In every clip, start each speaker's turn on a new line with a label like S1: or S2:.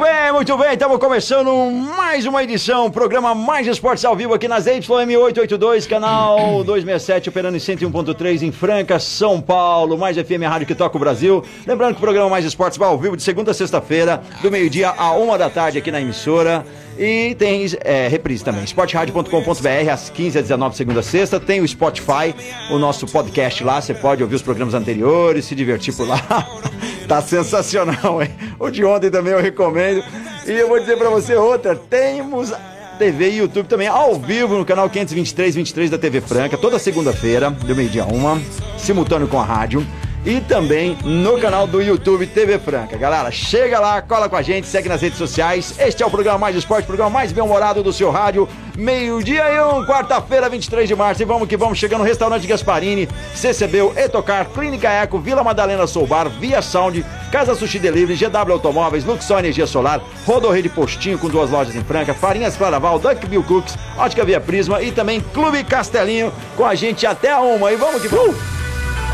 S1: Muito bem, muito bem, estamos começando mais uma edição, programa Mais Esportes ao vivo aqui nas YM882, canal 267, operando em 101.3 em Franca, São Paulo, mais FM Rádio que toca o Brasil. Lembrando que o programa Mais Esportes vai ao vivo de segunda a sexta-feira, do meio-dia a uma da tarde aqui na emissora. E tem é, reprise também, sportradio.com.br às 15 às 19 segunda a sexta. Tem o Spotify, o nosso podcast lá, você pode ouvir os programas anteriores, se divertir por lá. tá sensacional, hein? O de ontem também eu recomendo. E eu vou dizer pra você outra, temos TV e YouTube também ao vivo no canal 523 23 da TV Franca, toda segunda-feira, do meio-dia uma, simultâneo com a rádio. E também no canal do YouTube TV Franca. Galera, chega lá, cola com a gente, segue nas redes sociais. Este é o programa Mais Esporte, programa mais bem-humorado do seu rádio. Meio-dia e um, quarta-feira, 23 de março. E vamos que vamos, chegando no restaurante Gasparini, CCB, Etocar, Clínica Eco, Vila Madalena Soubar, Via Sound, Casa Sushi Delivery, GW Automóveis, Luxor Energia Solar, Rodorreio de Postinho com duas lojas em Franca, Farinhas Claraval, Duck Bill Cooks, Ótica Via Prisma e também Clube Castelinho com a gente até a uma. E vamos que vamos!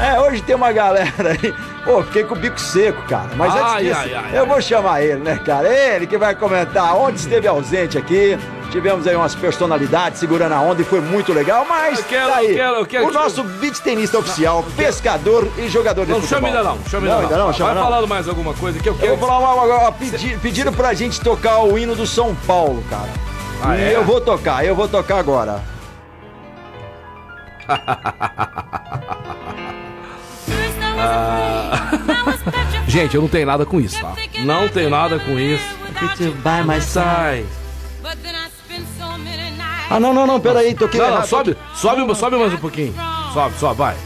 S1: É, hoje tem uma galera aí. Pô, fiquei com o bico seco, cara. Mas antes
S2: Ai,
S1: disso,
S2: ai, ai,
S1: eu vou chamar ele, né, cara? Ele que vai comentar onde esteve ausente aqui. Tivemos aí umas personalidades segurando a onda e foi muito legal, mas
S2: Eu quero,
S1: tá aí.
S2: eu quero, eu quero
S1: o nosso beat tenista oficial, pescador e jogador de
S2: Não
S1: futebol.
S2: chama ainda não, chama ainda
S1: Não,
S2: não.
S1: ainda não, chama
S2: Vai
S1: não.
S2: falando mais alguma coisa que eu
S1: Eu
S2: quero.
S1: vou falar uma, uma, uma pedi, pediram pra gente tocar o hino do São Paulo, cara.
S2: Ah,
S1: e
S2: é?
S1: eu vou tocar, eu vou tocar agora.
S2: Gente, eu não tenho nada com isso, tá? Não tenho nada com isso. Sai.
S1: Ah, não, não, não, peraí, toquei
S2: Não, não,
S1: errado.
S2: sobe, sobe, sobe mais um pouquinho. Sobe, sobe, vai.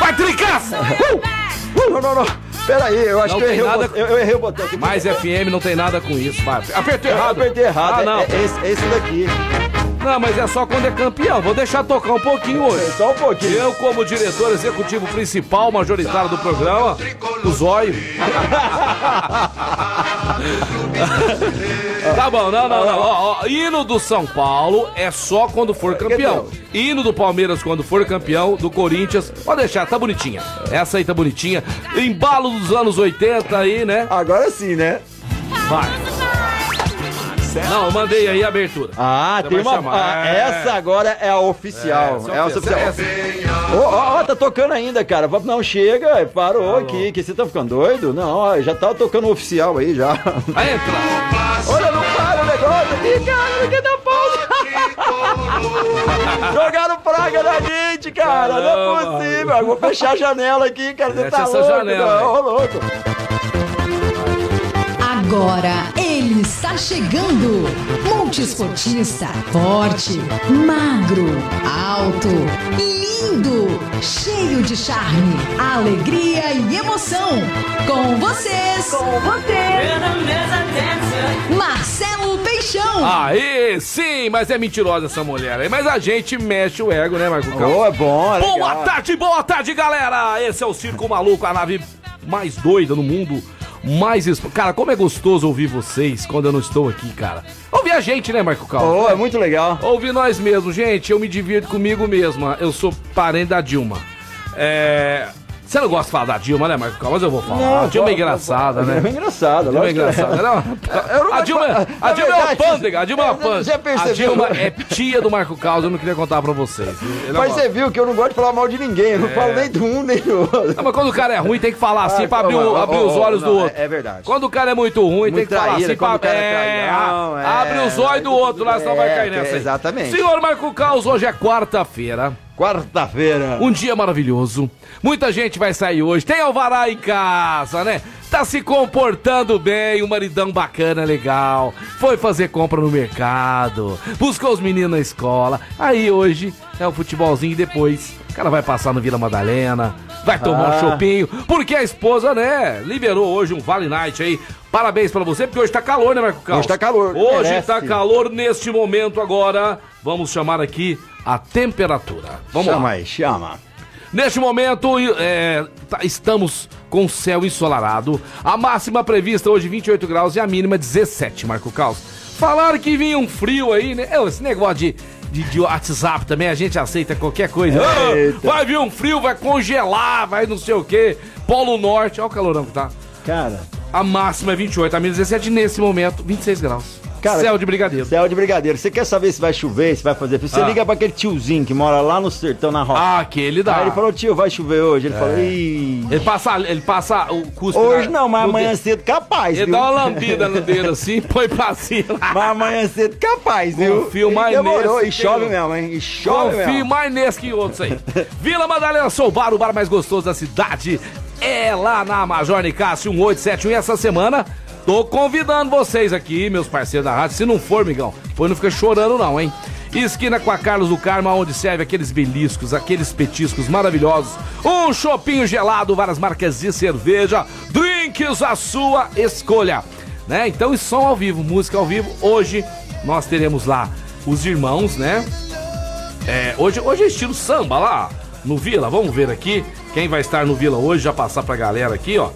S2: Vai, tricaça!
S1: Uh, não, não, não. Peraí, eu acho
S2: Não
S1: que eu errei,
S2: nada
S1: o botão, eu, errei o botão aqui.
S2: Mais FM não tem nada com isso, vai. Apertei
S1: Eu
S2: errado.
S1: apertei errado.
S2: Ah, não.
S1: É, é esse, esse daqui.
S2: Não, mas é só quando é campeão. Vou deixar tocar um pouquinho hoje.
S1: Só um pouquinho.
S2: Eu, como diretor executivo principal, majoritário do programa, o zóio. tá bom, não, não, não. Ó, ó, hino do São Paulo é só quando for campeão. Hino do Palmeiras quando for campeão, do Corinthians, pode deixar, tá bonitinha. Essa aí tá bonitinha. Embalo dos anos 80 aí, né?
S1: Agora sim, né?
S2: Vai. Não, eu mandei aí a abertura.
S1: Ah,
S2: Você
S1: tem uma.
S2: chamar,
S1: ah,
S2: é.
S1: Essa agora é a oficial.
S2: É,
S1: É, a oficial. Ó, ó, ó, tá tocando ainda, cara. Não chega, parou
S2: Alô.
S1: aqui. Que você tá ficando doido? Não, ó, já tá tocando o oficial aí já.
S2: Vai entrar.
S1: Olha, não para o negócio aqui, cara. Aqui dá pausa. Jogaram praga na gente, cara. não é
S2: Caramba.
S1: possível. Eu vou fechar a janela aqui, cara. Você
S2: Fecha
S1: tá
S2: essa
S1: louco,
S2: janela,
S1: não, ô, louco.
S3: Agora está chegando. Multiesportista, forte, magro, alto, lindo, cheio de charme, alegria e emoção. Com vocês, com vocês, Marcelo Peixão.
S2: Aí sim, mas é mentirosa essa mulher aí. Mas a gente mexe o ego, né, Marco?
S1: Ô, é bom, é
S2: Boa tarde, boa tarde, galera! Esse é o Circo Maluco, a nave mais doida no mundo. Mais. expo- Cara, como é gostoso ouvir vocês quando eu não estou aqui, cara. Ouvir a gente, né, Marco Cal?
S1: Ô, é muito legal.
S2: Ouvir nós mesmos, gente. Eu me divirto comigo mesma. Eu sou parente da Dilma. É. Você não gosta de falar da Dilma, né, Marco? Mas eu vou falar. a Dilma é engraçada, né?
S1: É engraçada,
S2: Dilma é
S1: é.
S2: engraçada. Não,
S1: não
S2: a Dilma,
S1: de falar-
S2: a Dilma é uma pândega, a Dilma é uma pândega. A Dilma é tia do Marco Caos, eu não queria contar pra vocês. É
S1: Mas você viu que eu não gosto de falar mal de ninguém. Eu não falo nem do um nem do outro.
S2: Não, mas quando o cara é ruim, tem que falar assim
S1: Ah,
S2: pra abrir, os olhos
S1: não,
S2: do outro.
S1: é- é verdade.
S2: Quando o cara é muito ruim, tem que falar assim pra...
S1: é é.
S2: Abre os olhos do outro lá, senão vai
S1: É,
S2: cair nessa
S1: exatamente.
S2: Senhor Marco Caos, hoje é quarta-feira.
S1: Quarta-feira.
S2: Um dia maravilhoso. Muita gente vai sair hoje. Tem alvará em casa, né? Tá se comportando bem, um maridão bacana, legal. Foi fazer compra no mercado. Buscou os meninos na escola. Aí hoje é o futebolzinho e depois o cara vai passar no Vila Madalena. vai tomar um
S1: Ah.
S2: chopinho, porque a esposa, né, liberou hoje um Vale Night aí. Parabéns pra você, porque hoje tá calor, né, Marco Carlos?
S1: Hoje tá calor,
S2: Hoje
S1: merece.
S2: tá calor neste momento agora. Vamos chamar aqui a temperatura. Vamos
S1: chama
S2: lá.
S1: aí, chama.
S2: Neste momento, é, tá- estamos com céu ensolarado. A máxima prevista hoje 28 graus e a mínima 17, Marco Caos. Falaram que vinha um frio aí, né? É, Esse negócio de, de, de WhatsApp também, a gente aceita qualquer coisa. Vai vir um frio, vai congelar, vai não sei o quê. Polo Norte, olha o calorão que tá.
S1: Cara,
S2: A máxima é 28, a mínima 17, nesse momento, 26 graus.
S1: Cara,
S2: céu de brigadeiro.
S1: céu de brigadeiro. Você quer saber se vai chover, se vai fazer frio? Você
S2: Ah.
S1: liga pra aquele tiozinho que mora lá no sertão, na roça.
S2: Ah, aquele dá.
S1: Aí ele falou, tio, vai chover hoje. Ele falou, ih...
S2: Ele passa, ele passa o cuspe
S1: Hoje
S2: na-
S1: não, mas amanhã
S2: dedo.
S1: cedo capaz,
S2: Ele
S1: viu?
S2: dá uma lambida no dedo assim, põe pra cima.
S1: Mas amanhã cedo capaz, viu?
S2: Confio mais
S1: Demorou,
S2: nesse
S1: e chove
S2: eu-
S1: mesmo, hein? E chove
S2: Confio
S1: mesmo.
S2: mais nesse que outros aí. Vila Madalena Sou Bar, o bar mais gostoso da cidade. É lá na Major Nicásio 1871. E essa semana, tô convidando vocês aqui, meus parceiros da rádio. Se não for, migão, depois não fica chorando não, hein? Esquina com a Carlos do Carmo, onde serve aqueles beliscos, aqueles petiscos maravilhosos. Um chopinho gelado, várias marcas de cerveja, drinks à sua escolha. Né? Então, e som ao vivo, música ao vivo. Hoje nós teremos lá os irmãos, né? É, hoje, hoje é estilo samba lá no Vila. Vamos ver aqui quem vai estar no Vila hoje. Já passar pra galera aqui, ó.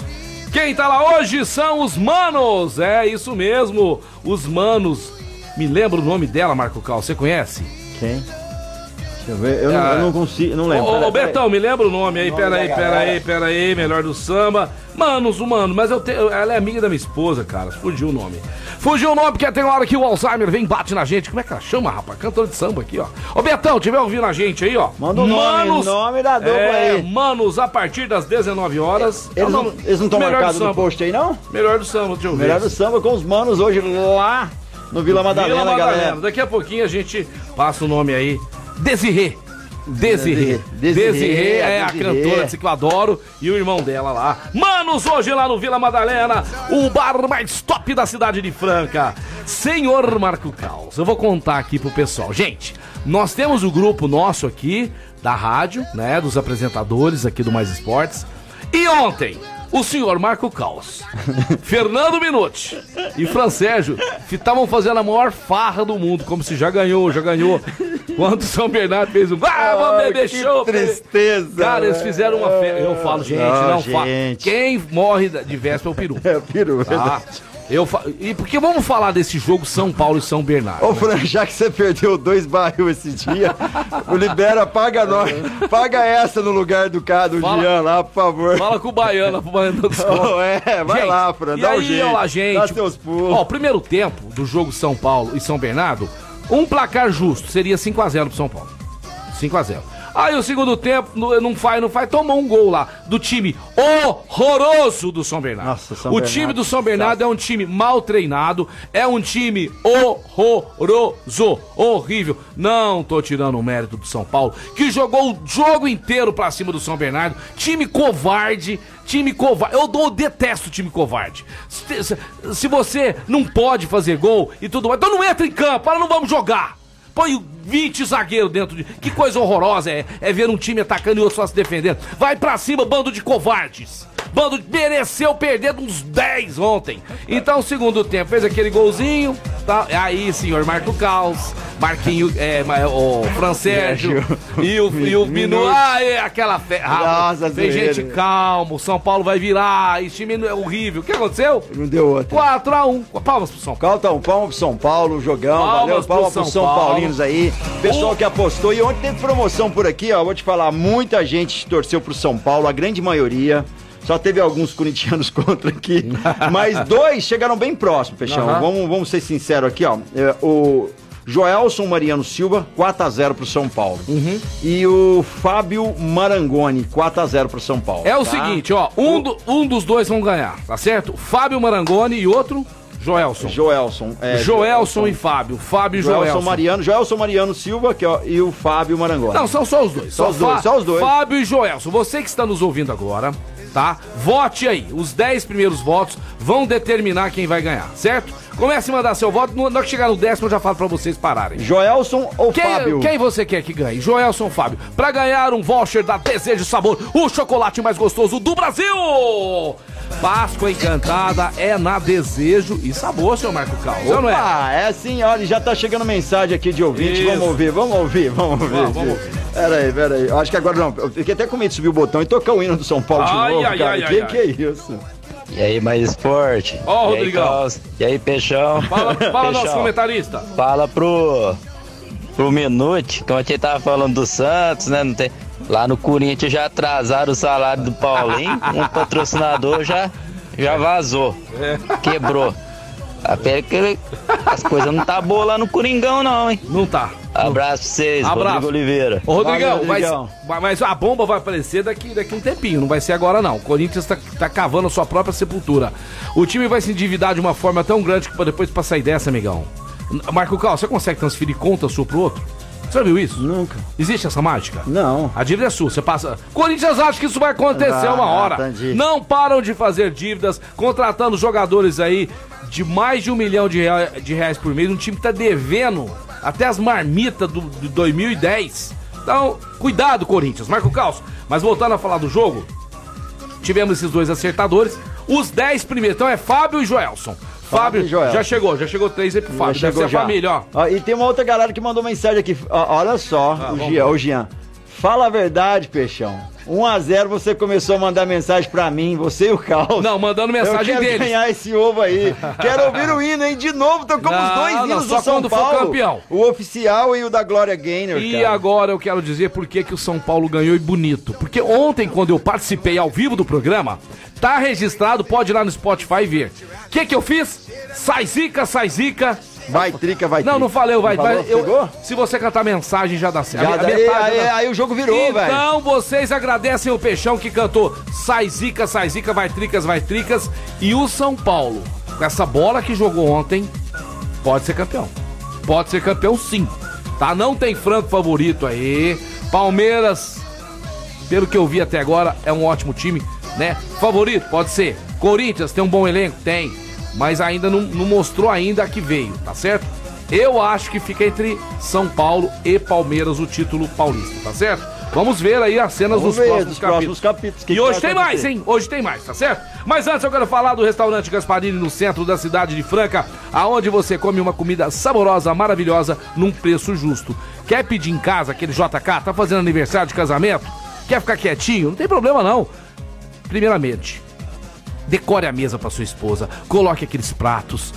S2: Quem tá lá hoje são os Manos. É isso mesmo, os Manos. Me lembra o nome dela, Marco Cal. Você conhece?
S1: Quem? Deixa eu ver. Eu, não,
S2: Ah.
S1: eu não consigo, não lembro.
S2: Ô, ô,
S1: Pera- pera
S2: Betão, me lembra o nome aí. Pera aí, pera aí, pera aí. Melhor do samba. Manos, o Mano. Mas eu tenho, ela é amiga da minha esposa, cara. Fugiu o nome. Fugiu o nome porque tem hora que o Alzheimer vem bate na gente. Como é que ela chama, rapaz? Cantora de samba aqui, ó. Ô, Betão, tiver ouvindo a gente aí, ó.
S1: Manda o nome, nome da dupla
S2: é,
S1: aí.
S2: Manos, a partir das 19 horas. É
S1: Eles não, eles não estão marcados no post aí, não?
S2: Melhor do samba, deixa eu ver.
S1: Melhor do samba com os manos hoje lá no Vila Madalena,
S2: Vila Madalena.
S1: galera.
S2: Daqui a pouquinho a gente passa o nome aí. Desirê. Desirê.
S1: Desirê,
S2: é a cantora de que eu adoro e o irmão dela lá. Manos, hoje lá no Vila Madalena, o bar mais top da cidade de Franca. Senhor Marco Caos, eu vou contar aqui pro pessoal. Gente, nós temos o grupo nosso aqui da rádio, né, dos apresentadores aqui do Mais Esportes. E ontem, o senhor Marco Caos, Fernando Minuti e Fran Sérgio estavam fazendo a maior farra do mundo, como se já ganhou, já ganhou. Quando o São Bernardo fez um. Ah, vamos beber
S1: que
S2: show!
S1: tristeza,
S2: Cara, eles fizeram uma festa. Eu falo, gente, não fala.
S1: gente.
S2: Quem morre de véspera é o peru.
S1: É, peru,
S2: Tá? Eu fa... E porque vamos falar desse jogo São Paulo e São Bernardo.
S1: Ô, Fran, já que você perdeu dois barril esse dia, o Libera, paga nós. Paga essa no lugar do cara, do
S2: Fala-
S1: Jean lá, por favor.
S2: Fala com o Baiano pro Baiano desconto.
S1: Ô, é, vai
S2: Gente,
S1: lá, Fran,
S2: e
S1: dá
S2: aí,
S1: um jeito.
S2: Ó lá, gente.
S1: Dá seus pulos.
S2: Ó, o primeiro tempo do jogo São Paulo e São Bernardo, um placar justo seria 5x0 pro São Paulo. 5x0. Aí o segundo tempo, não faz, não faz, tomou um gol lá do time horroroso do São Bernardo.
S1: Nossa, São
S2: o
S1: Bernardo,
S2: time do São Bernardo é um time mal treinado, é um time horroroso, horrível. Não tô tirando o mérito do São Paulo, que jogou o jogo inteiro pra cima do São Bernardo. Time covarde, time covarde. Eu, eu detesto time covarde. Se, se- se você não pode fazer gol e tudo mais, então não entra em campo, para não vamos jogar. Põe 20 zagueiros dentro de. Que coisa horrorosa é, é ver um time atacando e outro só se defendendo. Vai pra cima, bando de covardes. Bando de- mereceu perder uns 10 ontem. Então, segundo tempo, fez aquele golzinho. Tá? Aí, senhor Marco Caos, Marquinho, é, ma- o Fran Sérgio e o, e o Minu. Ah, é, aquela fe... ah,
S1: Nossa,
S2: Tem gente calmo, São Paulo vai virar, esse time é horrível. O que aconteceu?
S1: Não deu outra.
S2: 4x1. Palmas pro São Paulo.
S1: Caltão, palma pro São Paulo, jogão,
S2: Palmas
S1: valeu,
S2: pro
S1: palma
S2: São
S1: pro São
S2: Paulo.
S1: Paulinos aí. Pessoal que apostou. E ontem teve promoção por aqui, ó. Vou te falar, muita gente torceu pro São Paulo, a grande maioria. Só teve alguns corintianos contra aqui. Mas dois chegaram bem próximo, Fechão.
S2: Aham.
S1: Vamos, vamos ser sinceros aqui, ó. É, o Joelson Mariano Silva, 4x0 pro São Paulo.
S2: Uhum.
S1: E o Fábio Marangoni, 4x0 pro São Paulo.
S2: É o
S1: tá?
S2: seguinte, ó, um, do- um dos dois vão ganhar, tá certo? Fábio Marangoni e outro, Joelson.
S1: Joelson. é,
S2: Joelson e Fábio. Fábio e
S1: Joelson
S2: Joelson.
S1: Mariano, Joelson Mariano Silva que, ó, e o Fábio Marangoni.
S2: Não, são só os dois.
S1: Só os dois, só os dois.
S2: Fábio e Joelson. Você que está nos ouvindo agora, tá? Vote aí. Os 10 primeiros votos vão determinar quem vai ganhar, certo? Comece a mandar seu voto. Na hora que chegar no décimo, eu já falo pra vocês pararem.
S1: Joelson ou
S2: Quem,
S1: Fábio?
S2: quem você quer que ganhe? Joelson Fábio. Pra ganhar um voucher da Desejo Sabor, o chocolate mais gostoso do Brasil! Páscoa Encantada é na Desejo e Sabor, seu Marco Carlos. Não é?
S1: Opa, é assim, olha, já tá chegando mensagem aqui de ouvinte.
S2: Isso.
S1: Vamos ouvir, vamos ouvir, vamos ouvir.
S2: Vamos, vamos
S1: Pera aí, pera aí. Eu Acho que agora não. Eu fiquei até com medo de subir o botão e tocar o hino do São Paulo de
S2: Ai,
S1: novo,
S2: ai,
S1: cara.
S2: ai,
S1: que que é isso?
S4: E aí, mais esporte?
S2: Ó,
S4: aí,
S2: Rodrigão.
S4: E aí, Peixão?
S2: Fala, fala nosso
S4: Peixão,
S2: comentarista.
S4: Fala pro, pro Minute, como a gente tava falando do Santos, né? Não tem, lá no Corinthians já atrasaram o salário do Paulinho, um patrocinador já, já vazou, quebrou. Até que ele- as coisas não tá boas lá no Coringão, não, hein?
S2: Não tá.
S4: Abraço pra vocês,
S2: Abraço.
S4: Rodrigo Oliveira.
S2: Ô, Rodrigão,
S1: Valeu,
S2: mas, mas a bomba vai aparecer daqui, daqui um tempinho, não vai ser agora não. O Corinthians tá, tá cavando a sua própria sepultura. O time vai se endividar de uma forma tão grande que pra depois pra sair dessa, amigão. Marco Cal, você consegue transferir conta sua pro outro? Você já viu isso?
S1: Nunca.
S2: Existe essa mágica?
S1: Não.
S2: A dívida é sua, você passa. Corinthians acha que isso vai acontecer
S1: Ah,
S2: uma hora.
S1: entendi.
S2: Não param de fazer dívidas, contratando jogadores aí de mais de um milhão de, rea- de reais por mês. Um time que tá devendo até as marmitas do, do 2010. Então, cuidado, Corinthians. Marco Caos. Mas voltando a falar do jogo, tivemos esses dois acertadores. Os 10 primeiros. Então é Fábio e Joelson. Fábio,
S1: Joelson.
S2: já chegou, já chegou três aí pro Fábio.
S1: Já
S2: Deve ser a
S1: já.
S2: família, ó.
S1: E tem uma outra galera que mandou mensagem aqui. Ó, olha só, o,
S2: vamos
S1: Gian, o Gian. Fala a verdade, Peixão. 1x0 você começou a mandar mensagem pra mim, você e o Caos.
S2: Não, mandando mensagem
S1: quero
S2: deles.
S1: ganhar esse ovo aí. Quero ouvir o hino, hein? De novo, tocamos
S2: Não,
S1: os dois
S2: não,
S1: hinos
S2: só
S1: do São
S2: quando for
S1: Paulo.
S2: campeão.
S1: O oficial e o da Glória Gaynor,
S2: E
S1: cara.
S2: agora eu quero dizer por que, que o São Paulo ganhou e bonito. Porque ontem, quando eu participei ao vivo do programa, tá registrado, pode ir lá no Spotify ver. O que, que eu fiz? Sai zica, sai zica.
S1: Vai, trica, vai,
S2: Não,
S1: trica.
S2: não falei, vai.
S1: falou?
S2: vai eu- se você cantar mensagem, já dá certo.
S1: Já
S2: A-
S1: aí,
S2: já dá-
S1: aí o jogo virou, velho.
S2: Então vocês agradecem o Peixão que cantou Sai Zica, Sai Zica, vai Tricas, vai Tricas. E o São Paulo, com essa bola que jogou ontem, pode ser campeão. Pode ser campeão sim. Tá? Não tem franco favorito aí. Palmeiras, pelo que eu vi até agora, é um ótimo time, né? Favorito, pode ser. Corinthians tem um bom elenco? Tem. Mas ainda não, não mostrou ainda a que veio, tá certo? Eu acho que fica entre São Paulo e Palmeiras o título paulista, tá certo? Vamos ver aí as cenas
S1: Vamos
S2: dos
S1: ver,
S2: próximos
S1: dos próximos
S2: capítulos.
S1: capítulos,
S2: e hoje tem mais, hein? Hoje tem mais, tá certo? Mas antes eu quero falar do restaurante Gasparini no centro da cidade de Franca, aonde você come uma comida saborosa, maravilhosa, num preço justo. Quer pedir em casa aquele JK? Tá fazendo aniversário de casamento? Quer ficar quietinho? Não tem problema não. Primeiramente, decore a mesa para sua esposa, coloque aqueles pratos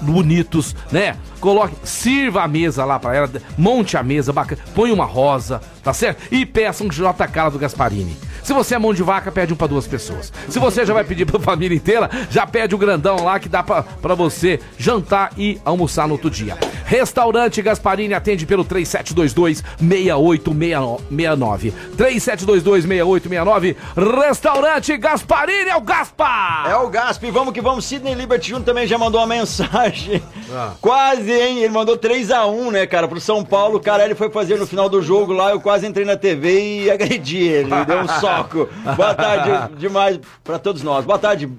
S2: bonitos, né? Coloque, sirva a mesa lá para ela, monte a mesa bacana, põe uma rosa, tá certo? E peça um JK lá do Gasparini. Se você é mão de vaca, pede um para duas pessoas. Se você já vai pedir pra família inteira, já pede o grandão lá que dá pra você jantar e almoçar no outro dia. Restaurante Gasparini atende pelo 3722-6869. 3722-6869. Restaurante Gasparini é o Gaspa!
S1: É o Gasp, vamos que vamos. Sidney Liberty Júnior também já mandou uma mensagem.
S2: Ah.
S1: Quase, hein? Ele mandou 3x1, né, cara, pro São Paulo. Cara, ele foi fazer no final do jogo lá. Eu quase entrei na TV e agredi ele. Deu um soco. Boa tarde demais pra todos nós. Boa tarde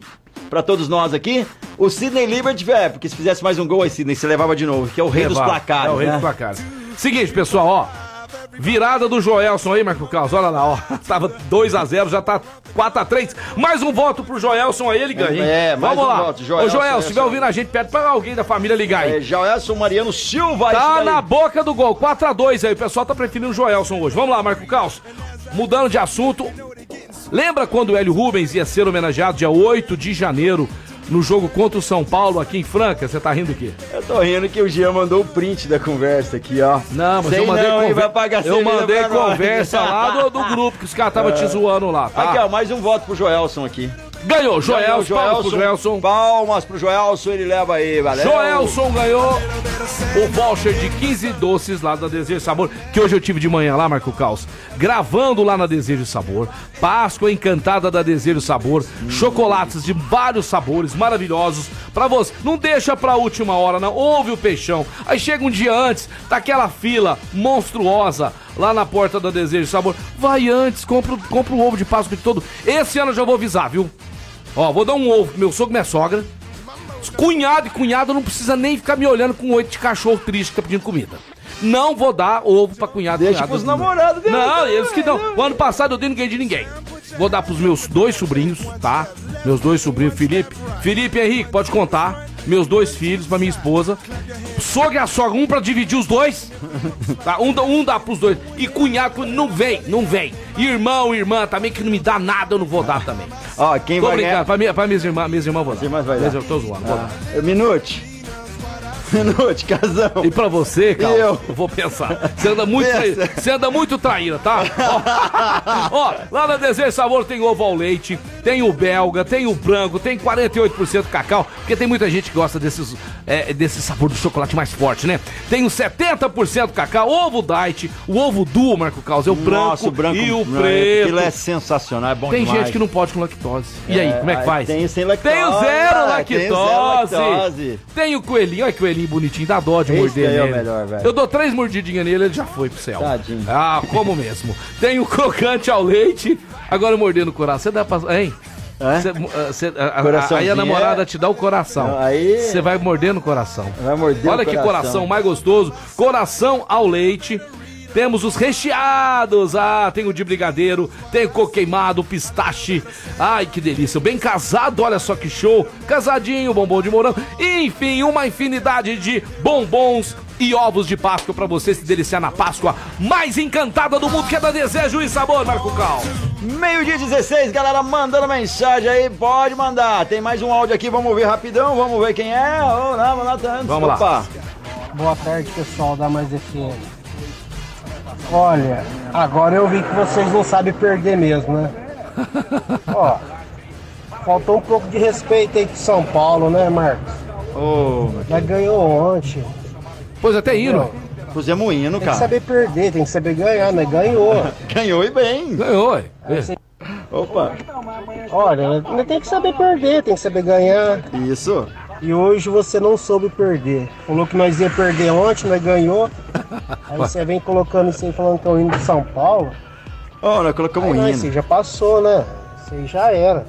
S1: pra todos nós aqui. O Sidney Liberty, é, porque se fizesse mais um gol aí, Sidney, você levava de novo, que é o rei dos
S2: Levava.
S1: placares.
S2: É o rei
S1: né?
S2: dos placares. Seguinte, pessoal, ó. Virada do Joelson aí, Marco Carlos. Olha lá, ó. Tava 2x0, já tá 4x3. Mais um voto pro Joelson aí, ele ganha.
S1: É, mais
S2: Vamos
S1: um
S2: lá.
S1: voto,
S2: Ô,
S1: Joelson,
S2: Joel, se estiver ouvindo a gente, pede pra alguém da família ligar aí.
S1: É, Joelson Mariano Silva.
S2: Tá na boca do gol, 4x2 aí. O pessoal tá preferindo o Joelson hoje. Vamos lá, Marco Caos. Mudando de assunto. Lembra quando o Hélio Rubens ia ser homenageado dia 8 de janeiro no jogo contra o São Paulo aqui em Franca? Você tá rindo o quê?
S1: Eu tô rindo que o Jean mandou o print da conversa aqui, ó.
S2: Não, mas
S1: Sei
S2: eu mandei,
S1: não,
S2: conver-
S1: vai pagar
S2: eu mandei
S1: nós.
S2: conversa lá do, do grupo que os caras estavam te zoando lá, tá?
S1: Aqui, ó, mais um voto pro Joelson aqui.
S2: Ganhou, Joelson,
S1: Ganhou,
S2: palmas pro Joelson.
S1: Palmas pro Joelson, ele leva aí, valeu.
S2: Joelson ganhou o voucher de 15 doces lá da Desejo Sabor, que hoje eu tive de manhã lá, Marco Caos, gravando lá na Desejo Sabor. Páscoa encantada da Desejo Sabor, chocolates de vários sabores maravilhosos, Pra você. Não deixa pra última hora, não. Ouve o peixão. Aí chega um dia antes, tá aquela fila monstruosa lá na porta da Desejo Sabor. Vai antes, compra, compra o ovo de Páscoa de todo. Esse ano eu já vou avisar, viu? Ó, vou dar um ovo pro meu sogro e minha sogra. Cunhado e cunhada não precisa nem ficar me olhando com oito de cachorro triste que tá pedindo comida. Não vou dar ovo pra cunhado e
S1: Deixa
S2: cunhada.
S1: pros namorados dele.
S2: Não, eles que não. O ano passado eu dei ninguém de ninguém. Vou dar pros meus dois sobrinhos, tá? Meus dois sobrinhos, Felipe. Felipe e Henrique, pode contar. Meus dois filhos, pra minha esposa. Sogra e a sogra, um pra dividir os dois. Tá? Um, dá- um dá pros dois. E cunhado, não vem, não vem. Irmão, irmã também, que não me dá nada, eu não vou dar também.
S1: Ó, quem
S2: Tô
S1: vai
S2: brincando,
S1: ganhar...
S2: pra, minha, pra minhas irmãs, minhas irmãs vou dar.
S1: vai dar.
S2: Eu tô zoando.
S1: Ah, Minute. Minute, casão.
S2: E pra você, cara,
S1: E eu?
S2: vou pensar. Você anda muito, traíra, você anda muito traíra, tá? Ó, ó, lá na Desejo Sabor tem ovo ao leite, tem o belga, tem o branco, tem 48% cacau, porque tem muita gente que gosta desses, é, desse sabor do chocolate mais forte, né? Tem o 70% cacau, ovo diet, o ovo duo, Marco Caos, é o branco,
S1: Nossa, o branco
S2: e o
S1: não,
S2: preto.
S1: Aquilo é sensacional, é bom
S2: Tem
S1: demais.
S2: gente que não pode com lactose. E aí,
S1: É,
S2: como é que faz?
S1: tem sem lactose,
S2: Tem o zero
S1: ah, tem o zero
S2: lactose.
S1: lactose.
S2: Tem o coelhinho, olha que coelhinho bonitinho, dá dó de
S1: Esse
S2: morder
S1: é o
S2: nele.
S1: melhor, velho.
S2: Eu dou três mordidinhas nele, ele já foi pro céu.
S1: Tadinho.
S2: Ah, como mesmo. Tem o crocante ao leite, agora mordendo o coração. Você dá pra... Hein?
S1: É?
S2: Cê, ah, cê- a- a- a-
S1: Coraçãozinho
S2: aí a namorada
S1: é-
S2: te dá o coração.
S1: Aí-
S2: Você vai mordendo o coração.
S1: Vai morder
S2: Olha
S1: o
S2: que
S1: coração.
S2: coração mais gostoso. Coração ao leite. Temos os recheados. Ah, tem o de brigadeiro, tem o coco queimado, pistache. Ai, que delícia. Bem casado, olha só que show. Casadinho, bombom de morango. Enfim, uma infinidade de bombons e ovos de Páscoa pra você se deliciar na Páscoa mais encantada do mundo, que é da Desejo e Sabor, Marco Cal.
S1: Meio-dia 16, galera, mandando mensagem aí, pode mandar. Tem mais um áudio aqui, vamos ver rapidão, vamos ver quem é. Ô, não, vamos lá, tá-
S2: Vamos lá.
S1: Opa.
S5: Boa tarde, pessoal da Mais FM. Olha, agora eu vi que vocês não sabem perder mesmo, né? Ó, faltou um pouco de respeito aí com São Paulo, né, Marcos?
S1: Ô,
S5: Mas ganhou ontem.
S2: Pois até hino.
S1: Pusemos um hino,
S5: tem que
S1: cara.
S5: saber perder, tem que saber ganhar, né? Ganhou.
S1: Ganhou e bem.
S2: Ganhou, ué.
S1: Opa,
S5: Olha, tem que saber perder, tem que saber ganhar.
S1: isso.
S5: E hoje você não soube perder. Falou que nós ia perder ontem, nós ganhou. Aí você vem colocando isso aí falando que é o hino de São Paulo.
S1: Ó, nós colocamos
S5: Aí
S1: um hino.
S5: esse já passou, né? Isso aí já era.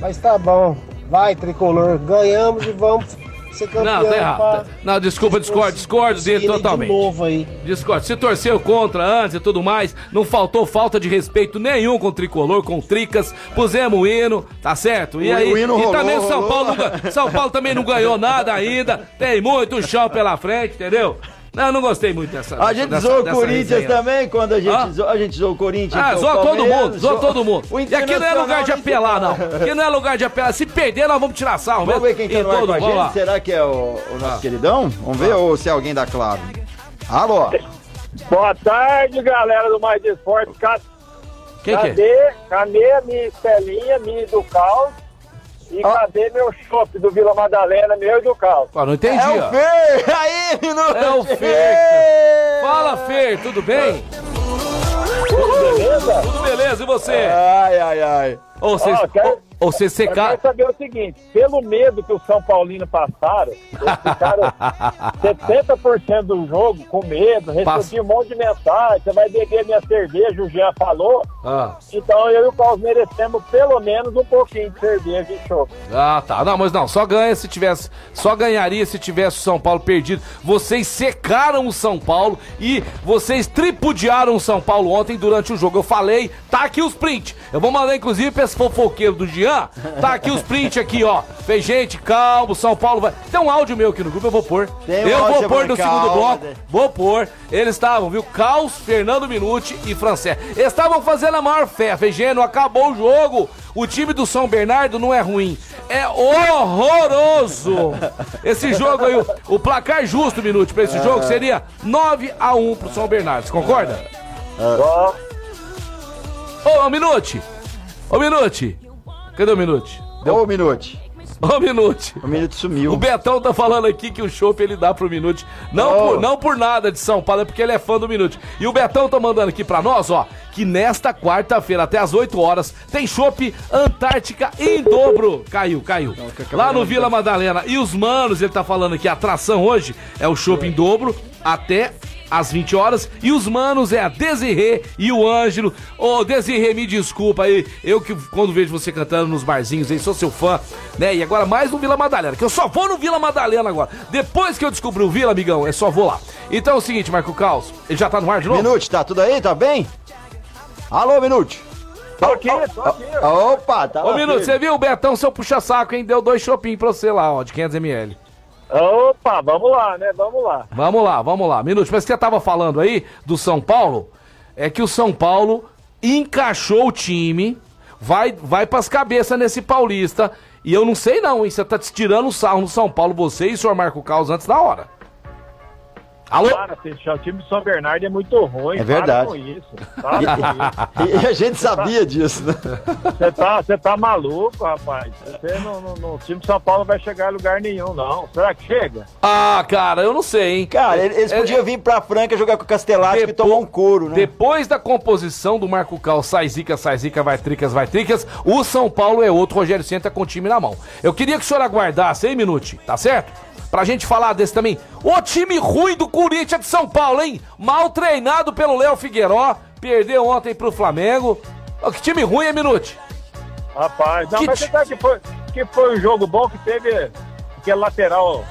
S5: Mas tá bom. Vai, tricolor. Ganhamos e vamos ser campeão.
S2: Não, tá errado.
S5: pra-
S2: Não, desculpa, discordo, discordo dele totalmente.
S5: De novo aí.
S2: Discord, se torceu contra antes e tudo mais, não faltou falta de respeito nenhum com o tricolor, com o Tricas, pusemos o hino, tá certo? E
S1: O-
S2: aí,
S1: o hino
S2: e
S1: rolou,
S2: também o São
S1: rolou.
S2: Paulo, São Paulo também não ganhou nada ainda, tem muito chão pela frente, entendeu? Não, não gostei muito dessa.
S1: A gente
S2: dessa,
S1: zoou o Corinthians
S2: resenha.
S1: também, quando a gente,
S2: Hã?
S1: zoou, a gente zoou o Corinthians.
S2: Ah,
S1: zoou
S2: todo mundo, zoa todo mundo. E aqui não é lugar de apelar, não.
S1: se
S2: Aqui não é lugar de apelar. Se perder, nós vamos tirar sarro
S1: Vamos
S2: mesmo.
S1: ver quem tá no ar com a gente. Será que é o, o nosso
S2: Ah.
S1: queridão? Vamos ver ou se é alguém da Claro. Alô?
S6: Boa tarde, galera do Mais Esporte. Ca-
S2: Quem que é?
S6: Cadê, cadê a minha Estelinha, minha do Caos? E
S1: Ó.
S6: cadê meu chopp do Vila Madalena, meu e do Caos?
S2: Ah, não entendi,
S1: É o
S2: ó.
S1: Fer! Aí, Minuto!
S2: É o Fer. Fala, Fer, tudo bem?
S6: Beleza?
S2: Tudo beleza, e você?
S1: Ai, ai, ai.
S2: Ou você,
S6: Ó, quero-
S2: você
S6: Eu
S2: secar.
S6: quero saber o seguinte, pelo medo que os São Paulinos passaram, eles ficaram 70% do jogo com medo, recebi um monte de mensagem, você vai beber minha cerveja, o Jean falou,
S2: Ah,
S6: então eu e o Caos merecemos pelo menos um pouquinho de cerveja e chopp.
S2: ah, tá. Não, mas não, só ganha se tivesse. Só ganharia se tivesse o São Paulo perdido. Vocês secaram o São Paulo e vocês tripudiaram o São Paulo ontem durante o jogo. Eu falei, tá aqui os print. Eu vou mandar, inclusive, pra esse fofoqueiro do Jean. Tá aqui os print aqui, ó. Fez gente, calmo, São Paulo vai. Tem um áudio meu aqui no grupo, eu vou pôr.
S1: Tem um
S2: eu
S1: áudio,
S2: vou pôr no
S1: calma,
S2: segundo bloco.
S1: né?
S2: Vou pôr. Eles estavam, viu? Caos, Fernando Minuti e Francé. Eles estavam fazendo a maior fé. Fegeno, acabou o jogo. O time do São Bernardo não é ruim. É horroroso. Esse jogo aí, o, o placar justo, Minuti, pra esse jogo seria 9 a 1 pro São Bernardo. Você concorda?
S6: Ó,
S2: Ô, ô Minuti. Ô, Minuti. Cadê o Minuti?
S1: Ô, Minuto.
S2: Ô, Minute.
S1: O Minute sumiu.
S2: O Betão tá falando aqui que o chopp ele dá pro Minute. Não,
S1: Oh.
S2: por, não por nada de São Paulo, é porque ele é fã do Minute. E o Betão tá mandando aqui pra nós, ó, que nesta quarta-feira, até às 8 horas, tem chopp Antártica em dobro. Caiu, caiu. Lá no Vila Madalena. E os manos, ele tá falando aqui, a atração hoje é o chopp em dobro até às 20 horas. E os manos é a Desirê e o Ângelo. Ô, Desirê, me desculpa aí. Eu que quando vejo você cantando nos barzinhos aí, sou seu fã, né? E agora mais no Vila Madalena, que eu só vou no Vila Madalena agora. Depois que eu descobri o Vila, amigão, é só vou lá. Então é o seguinte, Marco Caos, ele já tá no ar de novo?
S1: Minute, tá tudo aí? Tá bem? Alô, Minute.
S6: Tô aqui, tô aqui.
S1: Opa, tá
S2: Ô, Minuto,
S1: filho.
S2: você viu o Betão, seu puxa-saco, hein? Deu dois chopinhos pra você lá, ó, de 500ml.
S6: Opa, vamos lá, né? Vamos lá.
S2: Vamos lá, vamos lá. Minuto, mas você tava falando aí do São Paulo, é que o São Paulo encaixou o time, vai, vai pras cabeças nesse paulista, e eu não sei não, hein? Você tá tirando o sarro no São Paulo, você e o senhor Marco Caos antes da hora. Alô?
S6: Para, Seixão, o time do São Bernardo é muito ruim.
S1: É verdade.
S6: Para com isso. Para com isso.
S1: E a gente sabia disso, né?
S6: Você tá, você tá maluco, rapaz. Você não, não, não- o time de São Paulo vai chegar em lugar nenhum, não. Será que chega?
S2: Ah, cara, eu não sei, hein?
S1: Cara, eles
S2: É-
S1: podiam vir pra Franca jogar com o Castelático e
S2: Depo-
S1: tomar um couro, né?
S2: Depois da composição do Marco Cal, sai zica, sai zica, vai tricas, vai tricas, o São Paulo é outro, Rogério Senta com o time na mão. Eu queria que o senhor aguardasse, hein, Minute, tá certo? Pra gente falar desse também. O time ruim do Corinthians de São Paulo, hein? Mal treinado pelo Léo Figueiró, perdeu ontem pro Flamengo. Ó, que time ruim, hein, Minute?
S6: Rapaz, não,
S2: Que
S6: mas você sabe que foi, que foi um jogo bom que teve aquele lateral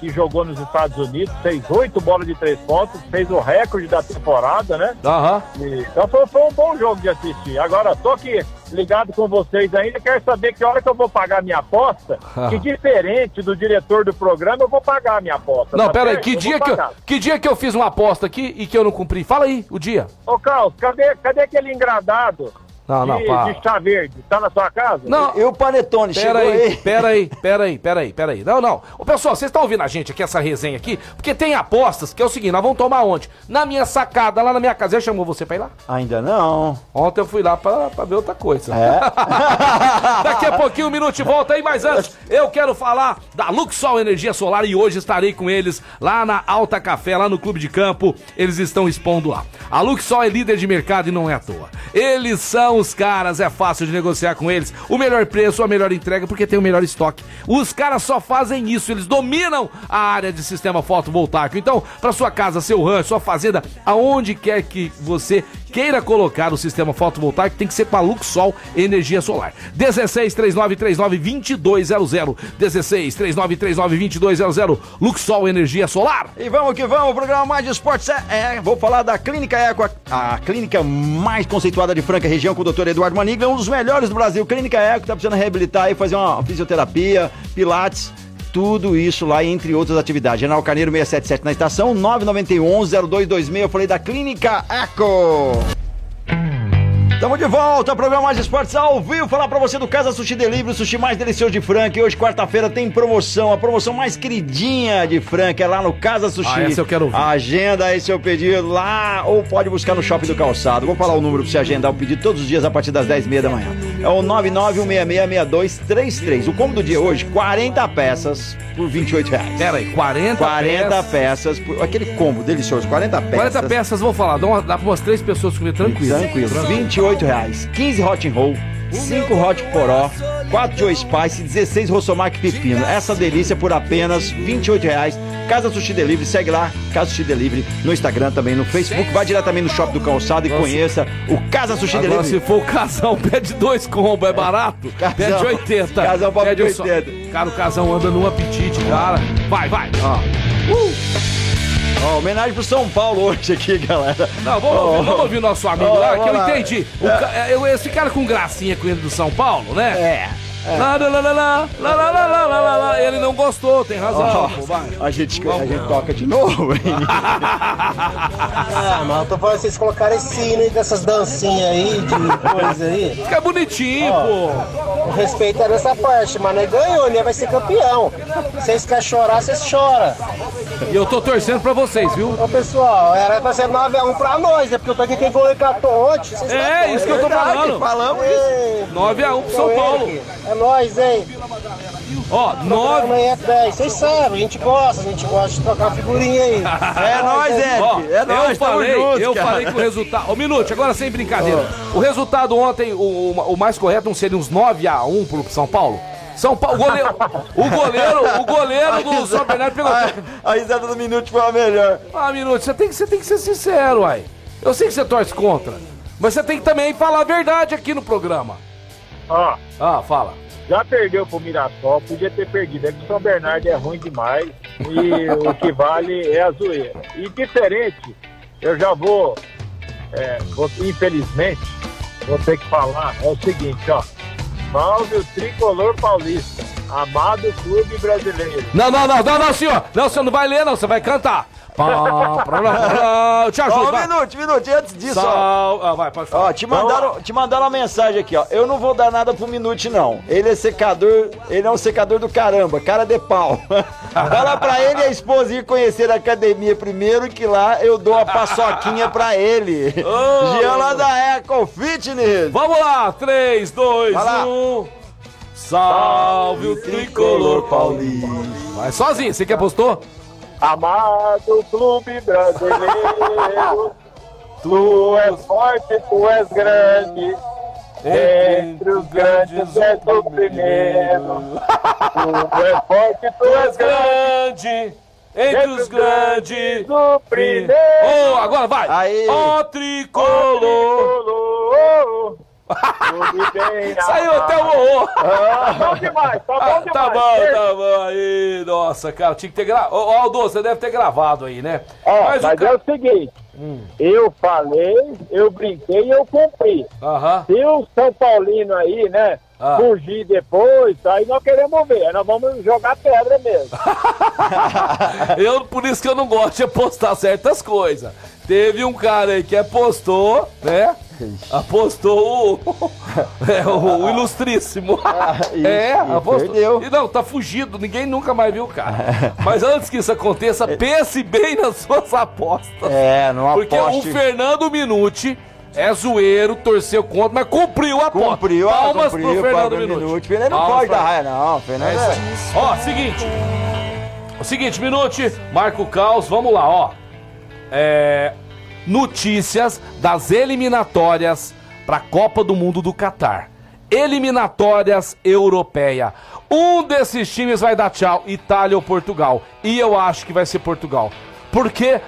S6: que jogou nos Estados Unidos, fez oito bolas de três pontos, fez o recorde da temporada, né?
S2: Aham.
S6: E- Então foi, foi um bom jogo de assistir. Agora, tô aqui ligado com vocês ainda, quero saber que hora que eu vou pagar minha aposta, que diferente do diretor do programa, eu vou pagar a minha aposta.
S2: Não,
S6: tá
S2: pera aí,
S6: certo?
S2: que
S6: Eu
S2: dia que, eu, que dia que eu fiz uma aposta aqui e que eu não cumpri? Fala aí, o dia.
S6: Ô, Carlos, cadê, cadê aquele engradado
S2: Não, não, pá.
S6: de chá verde? Tá na sua casa?
S2: Não,
S1: E o Panetone, chegou
S2: Pera aí,
S1: aí.
S2: pera aí, pera aí, pera aí, pera aí. Não, não. Ô, pessoal, vocês estão ouvindo a gente aqui, essa resenha aqui? Porque tem apostas que é o seguinte, nós vamos tomar onde? Na minha sacada, lá na minha casa. Já chamou você pra ir lá?
S1: Ainda não.
S2: Ontem eu fui lá pra, pra ver outra coisa.
S1: É?
S2: Daqui a pouquinho, um minuto e volta aí, mas antes, eu quero falar da Luxol Energia Solar e hoje estarei com eles lá na Alta Café, lá no Clube de Campo. Eles estão expondo lá. A Luxol é líder de mercado e não é à toa. Eles são os caras, é fácil de negociar com eles. O melhor preço, a melhor entrega, porque tem o melhor estoque. Os caras só fazem isso, eles dominam a área de sistema fotovoltaico. Então, para sua casa, seu rancho, sua fazenda, aonde quer que você queira colocar o sistema fotovoltaico, tem que ser com a Luxol Energia Solar. 16 3939 2200. 16 3939 2200. Luxol Energia Solar.
S1: E vamos que vamos, o programa Mais de Esportes é, é, vou falar da Clínica Eco, a, clínica mais conceituada de Franca região com o Dr. Eduardo Manigla, um dos melhores do Brasil. Clínica Eco, tá precisando reabilitar e fazer uma fisioterapia, pilates, tudo isso lá, entre outras atividades. General Carneiro 677 na estação, 991-0226, eu falei da Clínica Eco. Tamo de volta, programa Mais Esportes ao vivo. Falar pra você do Casa Sushi Delivery, o sushi mais delicioso de Franca. E hoje, quarta-feira, tem promoção, a promoção mais queridinha de Franca, é lá no Casa Sushi.
S2: Ah, essa eu quero ouvir.
S1: Agenda aí seu pedido lá ou pode buscar no Shopping do Calçado. Vou falar o número pra você agendar o pedido todos os dias a partir das 10h30 da manhã. É o 991666233. O combo do dia hoje, 40 peças por 28 reais.
S2: Pera aí, 40,
S1: 40
S2: peças.
S1: peças, por, aquele combo delicioso, 40 peças.
S2: 40 peças, vou falar, dá, dá pra umas três pessoas comer tranquilo.
S1: Tranquilo. 28 reais. 15 hot and roll, 5 hot poró, 4 Joe Spice, 16 Rossomac Pepino. Essa delícia por apenas 28 reais. Casa Sushi Delivery, segue lá, Casa Sushi Delivery, no Instagram também, no Facebook. Vai diretamente no Shopping do Calçado e
S2: Nossa.
S1: conheça o Casa Sushi
S2: Agora,
S1: Delivery.
S2: se for o casal, pede dois combos, é barato?
S1: Casal.
S2: Pede 80.
S1: Casal
S2: pede um
S1: 80.
S2: Cara, o casal anda num apetite, cara. Vai, vai.
S1: Ó. Ó, homenagem pro São Paulo hoje aqui, galera.
S2: Não, vamos,
S1: Ó,
S2: ouvir, vamos ouvir nosso amigo
S1: ó,
S2: lá, que eu
S1: lá.
S2: entendi. Ca- é, esse cara com gracinha com ele do São Paulo, né?
S1: É.
S2: Lá, lá, lá, lá, lá, lá, lá, lá, lá, lá, lá, lá. Ele não gostou, tem razão.
S1: Ó,
S2: pô,
S1: a gente, a gente toca de novo, hein?
S5: Ah, mas eu tô falando vocês colocaram esse hino aí dessas dancinhas aí, de coisa aí.
S2: Fica bonitinho, pô.
S5: O respeito é nessa parte, mas nós ganhou, né? Vai ser campeão. Vocês querem chorar, vocês choram.
S2: E eu tô torcendo pra vocês, viu?
S5: Ô pessoal, era pra ser 9x1 pra nós, é porque eu tô aqui quem ontem. Vocês
S2: É,
S5: tá
S2: isso que eu tô falando.
S1: Falamos
S5: Ei,
S2: 9x1 pro São
S5: então,
S2: Paulo.
S5: É nóis, hein?
S2: Ó, nove.
S5: Amanhã é 10. Vocês sabem, a gente gosta, a gente gosta de trocar figurinha aí.
S1: É nóis,
S2: Ó,
S1: Ed. É nóis,
S2: eu
S1: tamo
S2: falei,
S1: junto,
S2: eu
S1: cara.
S2: falei que o resultado. Ô, Minute, agora sem brincadeira. O resultado ontem, o, o- mais correto não seria uns 9x1 pro São Paulo? São Paulo, o goleiro, o goleiro, o goleiro do São Bernardo pegou.
S1: A, a risada do Minute foi a melhor.
S2: Ah, Minute, você tem, que, você tem que ser sincero, uai. Eu sei que você torce contra, mas você tem que também falar a verdade aqui no programa.
S6: Ó,
S2: Ah, fala.
S6: já perdeu pro Mirassol, podia ter perdido. É que o São Bernardo é ruim demais e o que vale é a zoeira. E diferente, eu já vou, é, vou- infelizmente, vou ter que falar, é o seguinte, ó. Salve o tricolor paulista, amado clube brasileiro.
S2: Não, não, não, não, não, senhor. Não, você não vai ler, não, você vai cantar. Pá, Eu te
S1: Ó,
S2: ajudo.
S1: um
S2: vai.
S1: minuto, minuto, antes disso, ó.
S2: Sal... Ah, vai, pode falar.
S1: Ó, te mandaram, te mandaram uma mensagem aqui, ó. Eu não vou dar nada pro Minute, não. Ele é secador, ele é um secador do caramba, cara de pau. Fala pra ele e a esposa ir conhecer a academia primeiro, que lá eu dou a paçoquinha pra ele.
S2: Ô,
S1: Jean lá da Eco Fitness.
S2: Vamos lá, 3, 2,
S1: Vai lá.
S2: 1. Salve o tricolor paulista. Vai sozinho, você que apostou?
S6: Amado clube brasileiro, tu és forte, tu és grande. Entre os grandes és o primeiro. Tu és forte, tu és
S2: grande. entre os grandes.
S6: O primeiro.
S2: Oh, agora vai.
S1: Aí.
S2: Ó tricolor.
S6: Tricolor. Tudo bem,
S2: Saiu até o
S6: amado.
S2: ô.
S6: Tá bom demais, tá bom
S2: Ah,
S6: demais.
S2: tá bom, tá bom aí. Nossa, cara, tinha que ter gravado. Ô, Aldo, você deve ter gravado aí, né?
S6: Ó,
S2: Mas
S6: mas
S2: o
S6: é o seguinte, eu falei, eu brinquei e eu cumpri.
S2: Aham.
S6: Se o São Paulino aí, né,
S2: Ah.
S6: fugir depois, aí nós queremos ver, aí nós vamos jogar pedra mesmo.
S2: Eu, por isso que eu não gosto de apostar certas coisas. Teve um cara aí que apostou, né? Apostou o, é, o, o ilustríssimo.
S1: isso,
S2: é, apostou.
S1: perdeu.
S2: E não, tá fugido, ninguém nunca mais viu o cara. Mas antes que isso aconteça, pense bem nas suas apostas.
S1: É, não
S2: Porque
S1: aposte.
S2: o Fernando Minuti é zoeiro, torceu contra, mas cumpriu a aposta.
S1: Cumpriu, ah,
S2: Palmas
S1: cumpriu,
S2: pro Fernando
S1: Fernando
S2: Minuti.
S1: Minuti. Ele não pode dar raia, não. Fernando
S2: É isso aí. Ó, seguinte. O seguinte, Minuti, Marco Caos, vamos lá, ó. É, notícias das eliminatórias para a Copa do Mundo do Catar. Eliminatórias europeia. Um desses times vai dar tchau, Itália ou Portugal. E eu acho que vai ser Portugal. Porque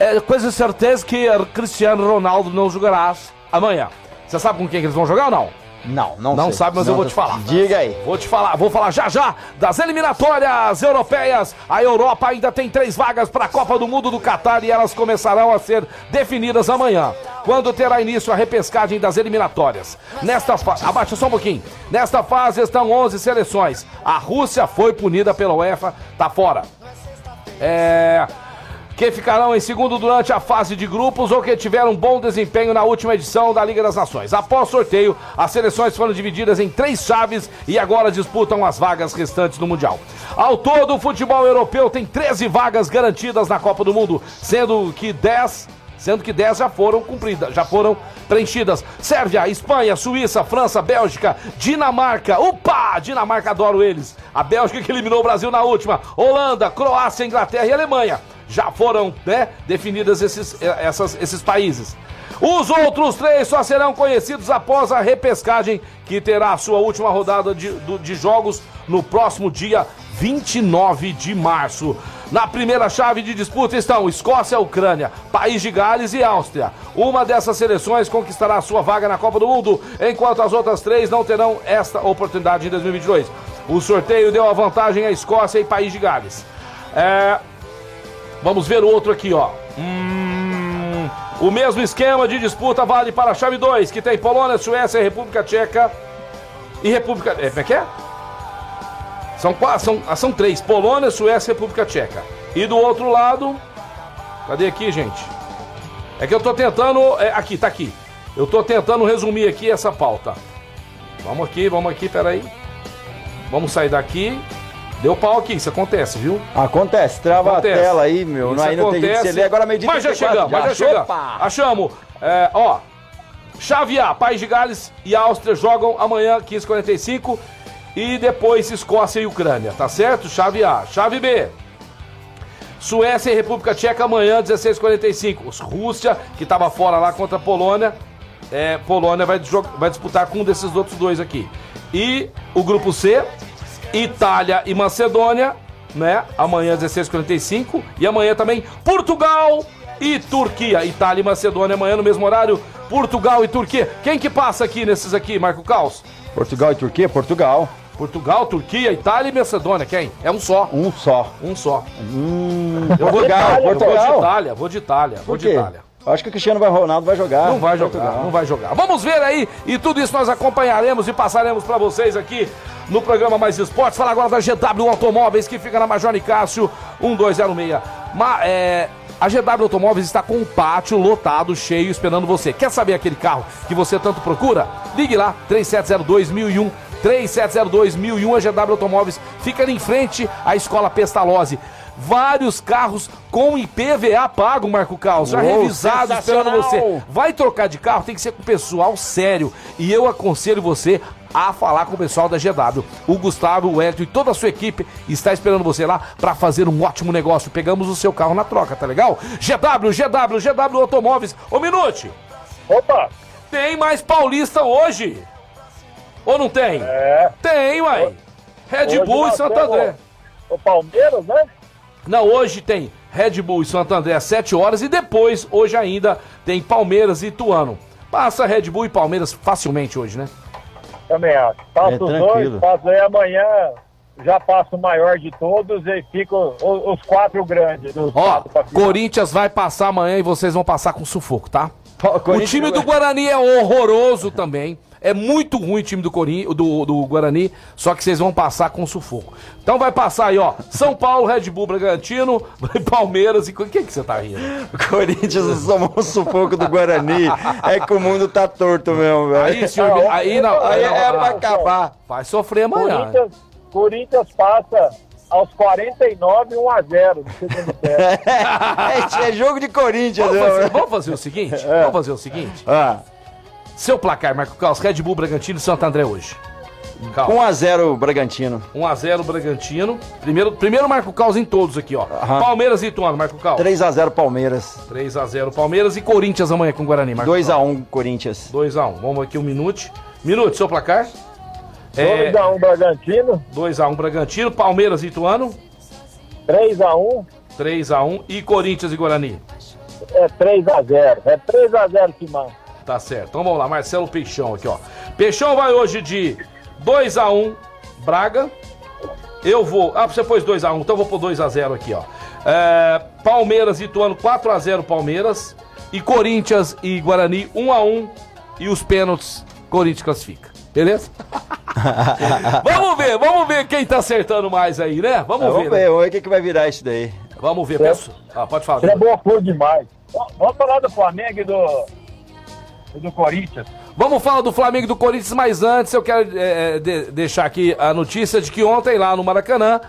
S2: é quase certeza que Cristiano Ronaldo não jogará amanhã. Você sabe com quem que eles vão jogar ou não?
S1: Não, não
S2: Não
S1: sei.
S2: sabe, mas eu vou te falar.
S1: Diga aí.
S2: Vou te falar, vou falar já já das eliminatórias europeias. A Europa ainda tem três vagas para a Copa do Mundo do Catar e elas começarão a ser definidas amanhã, quando terá início a repescagem das eliminatórias. Nesta fase, abaixa só um pouquinho. Nesta fase estão 11 seleções. A Rússia foi punida pela UEFA, tá fora. É, que ficarão em segundo durante a fase de grupos ou que tiveram bom desempenho na última edição da Liga das Nações. Após sorteio, as seleções foram divididas em três chaves e agora disputam as vagas restantes no Mundial. Ao todo, o futebol europeu tem 13 vagas garantidas na Copa do Mundo, sendo que 10 sendo que 10 já foram cumpridas, já foram preenchidas. Sérvia, Espanha, Suíça, França, Bélgica, Dinamarca. Opa! Dinamarca, adoro eles. A Bélgica que eliminou o Brasil na última. Holanda, Croácia, Inglaterra e Alemanha. Já foram, né, definidas esses, eh, essas, esses países. Os outros três só serão conhecidos após a repescagem, que terá a sua última rodada de, de jogos no próximo dia 29 de março. Na primeira chave de disputa estão Escócia, Ucrânia, País de Gales e Áustria. Uma dessas seleções conquistará sua vaga na Copa do Mundo, enquanto as outras três não terão esta oportunidade em 2022. O sorteio deu a vantagem à Escócia e País de Gales. É, Vamos ver o outro aqui, ó. Hum, o mesmo esquema de disputa vale para a chave 2, que tem Polônia, Suécia, República Tcheca e República. É, como é que é? São, quatro, são, ah, são três: Polônia, Suécia e República Tcheca. E do outro lado. Cadê aqui, gente? É que eu tô tentando. é, aqui, tá aqui. Eu tô tentando resumir aqui essa pauta. Vamos aqui, vamos aqui, peraí. Vamos sair daqui. Deu pau aqui, isso acontece, viu?
S1: Acontece, trava
S2: Acontece.
S1: a tela aí, meu.
S2: Isso
S1: aí não tem você
S2: acontece.
S1: ler. Agora meio dia
S2: Mas já
S1: 34,
S2: chegamos, mas já chegamos. Achamos. É, ó, chave A, País de Gales e Áustria jogam amanhã, 15h45. E depois Escócia e Ucrânia, tá certo? Chave A. Chave B. Suécia e República Tcheca amanhã, 16h45. Rússia, que estava fora lá contra a Polônia. É, Polônia vai, vai disputar com um desses outros dois aqui. E o grupo C, Itália e Macedônia, né? Amanhã, 16h45. E amanhã também Portugal e Turquia. Itália e Macedônia amanhã no mesmo horário. Portugal e Turquia. Quem que passa aqui nesses aqui, Marco Caos?
S1: Portugal e Turquia? Portugal.
S2: Portugal, Turquia, Itália e Macedônia. Quem? É um só.
S1: Um só.
S2: Um só.
S1: Hum,
S2: eu vou,
S1: Portugal,
S2: eu
S1: Portugal.
S2: vou de Itália, vou de Itália, vou de Itália.
S1: Acho que o Cristiano Ronaldo vai jogar.
S2: Não vai jogar,
S1: Portugal.
S2: não vai jogar. Vamos ver aí e tudo isso nós acompanharemos e passaremos para vocês aqui no programa Mais Esportes. Fala agora da GW Automóveis que fica na Major Nicásio 1206. Ma, é, a GW Automóveis está com um pátio lotado, cheio, esperando você. Quer saber aquele carro que você tanto procura? Ligue lá, 3702-1001. 3702-1001, a GW Automóveis fica em frente à Escola Pestalozzi. Vários carros com IPVA pago, Marco Caos, já
S1: Uou,
S2: revisado, esperando você. Vai trocar de carro, tem que ser com pessoal sério. E eu aconselho você a falar com o pessoal da GW. O Gustavo, o Hélio e toda a sua equipe está esperando você lá para fazer um ótimo negócio. Pegamos o seu carro na troca, tá legal? GW, GW, GW Automóveis. Ô, Minute,
S6: Opa!
S2: tem mais paulista hoje? Ou não tem?
S6: É.
S2: Tem, uai. Red
S6: Hoje
S2: Bull e Santo André.
S6: O Palmeiras, né?
S2: Não, hoje tem Red Bull e Santo André às 7 horas e depois, hoje ainda, tem Palmeiras e Ituano. Passa Red Bull e Palmeiras facilmente hoje, né?
S6: Também acho. Passa
S1: É,
S6: os dois,
S1: tranquilo.
S6: passa aí amanhã, já passa o maior de todos e ficam os, os quatro grandes. Os
S2: Ó,
S6: quatro.
S2: Corinthians vai passar amanhã e vocês vão passar com sufoco, tá? O time do Guarani é horroroso também. É muito ruim o time do, Corin... do, do Guarani, só que vocês vão passar com sufoco. Então vai passar aí, ó. São Paulo, Red Bull, Bragantino, Palmeiras e. O que, que você tá rindo?
S1: Corinthians tomou um sufoco do Guarani. É que o mundo tá torto mesmo, velho.
S2: Aí, senhor. Aí não.
S1: Aí
S2: Aí,
S1: é
S2: não,
S1: pra acabar.
S2: Vai sofrer amanhã.
S6: Corinthians, Corinthians passa aos 49, 1 a 0 no segundo tempo.
S1: É, é jogo de Corinthians,
S2: Vamos
S1: né?
S2: fazer, vamos fazer o seguinte? Vamos fazer o seguinte?
S1: Ah,
S2: Seu placar, Marco Carlos, Red Bull, Bragantino e Santo André hoje. Calma.
S1: 1x0 Bragantino.
S2: 1x0 Bragantino. Primeiro, primeiro Marco Caos em todos aqui, ó.
S1: Aham.
S2: Palmeiras e Ituano, Marco Caos.
S1: 3x0 Palmeiras.
S2: 3x0 Palmeiras e Corinthians amanhã com o Guarani, Marco
S1: 2x1 Corinthians.
S2: 2x1. Vamos aqui um minute. Minute, seu placar? É
S6: 2 a 1 Bragantino,
S2: 2x1 Bragantino, Palmeiras e Ituano.
S6: 3 a 1
S2: 3x1 e Corinthians e Guarani.
S6: é 3 a 0 É 3 a 0 que manda.
S2: Tá certo. Então vamos lá, Marcelo Peixão aqui, ó. Peixão vai hoje de 2x1 Braga. Eu vou. Ah, você pôs 2x1, então eu vou pôr 2x0 aqui, ó. É, Palmeiras e Ituano 4x0 Palmeiras. E Corinthians e Guarani 1x1. E os pênaltis, Corinthians classifica. Beleza? vamos ver, vamos ver quem tá acertando mais aí, né? Vamos, ver.
S1: vamos
S2: né?
S1: ver, vamos ver o que, que vai virar isso daí.
S2: Vamos ver, pessoal. Ah, pode falar.
S6: Você é boa cor demais. Vamos falar do Flamengo e do, do Corinthians.
S2: Vamos falar do Flamengo e do Corinthians, mas antes eu quero é, de- deixar aqui a notícia de que ontem lá no Maracanã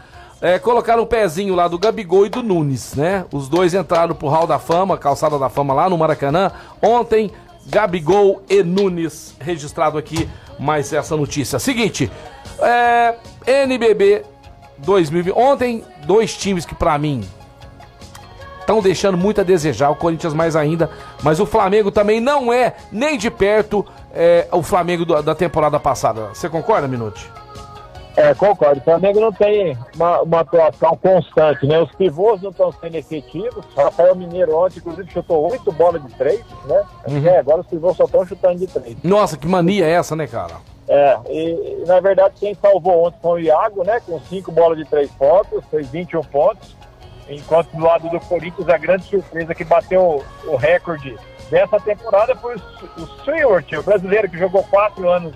S2: é, colocaram o pezinho lá do Gabigol e do Nunes, né? Os dois entraram pro Hall da Fama, calçada da Fama lá no Maracanã. Ontem, Gabigol e Nunes, registrado aqui mais essa notícia. Seguinte, é, NBB 2020. Ontem, dois times que pra mim estão deixando muito a desejar, o Corinthians mais ainda, mas o Flamengo também não é nem de perto é, o Flamengo do- da temporada passada. Você concorda, Minuti?
S6: É, concordo. O Flamengo não tem uma, uma atuação constante, né? Os pivôs não estão sendo efetivos. O Rafael Mineiro ontem, inclusive, chutou oito bolas de três, né? É, agora os pivôs só estão chutando de três.
S2: Nossa, que mania é essa, né, cara?
S6: É, e, e, na verdade quem salvou ontem foi o Iago, né? Com cinco bolas de três pontos, fez 21 pontos. Enquanto do lado do Corinthians, a grande surpresa que bateu o recorde dessa temporada foi o, Stewart, o brasileiro que jogou quatro anos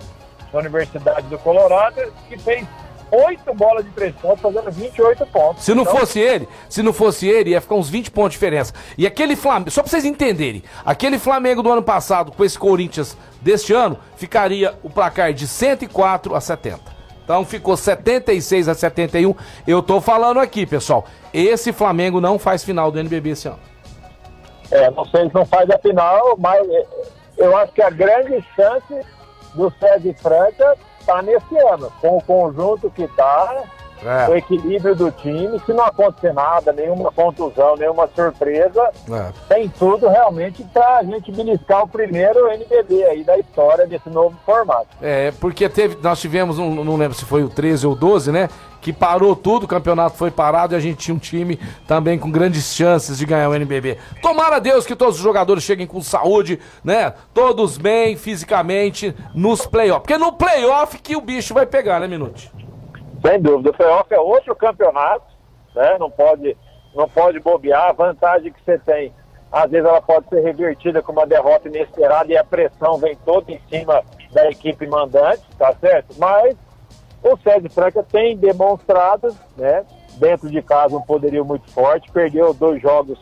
S6: na Universidade do Colorado, que fez oito bolas de três pontos, fazendo 28 pontos.
S2: Se não
S6: Então,
S2: fosse ele, se não fosse ele, ia ficar uns 20 pontos de diferença. E aquele Flamengo, só pra vocês entenderem, aquele Flamengo do ano passado com esse Corinthians deste ano, ficaria o placar de 104 a 70. Então ficou 76 a 71. Eu tô falando aqui, pessoal. Esse Flamengo não faz final do NBB esse ano.
S6: É, não sei se não faz a final, mas é, eu acho que a grande chance do Sérgio Franca está nesse ano, com o conjunto que está,
S2: É.
S6: o equilíbrio do time, se não acontecer nada, nenhuma contusão, nenhuma surpresa,
S2: É.
S6: tem tudo realmente para a gente beliscar o primeiro NBB aí da história desse novo formato.
S2: É, porque teve, nós tivemos, um, não lembro se foi o 13 ou 12, né? Que parou tudo, o campeonato foi parado e a gente tinha um time também com grandes chances de ganhar o NBB. Tomara a Deus que todos os jogadores cheguem com saúde, né? Todos bem, fisicamente, nos playoffs. Porque no playoff que o bicho vai pegar, né, Minute?
S6: Sem dúvida, o playoff é outro campeonato, né? Não pode, não pode bobear. A vantagem que você tem, às vezes ela pode ser revertida com uma derrota inesperada e a pressão vem toda em cima da equipe mandante, tá certo? Mas o Sérgio Franca tem demonstrado, né? Dentro de casa um poderio muito forte, perdeu dois jogos,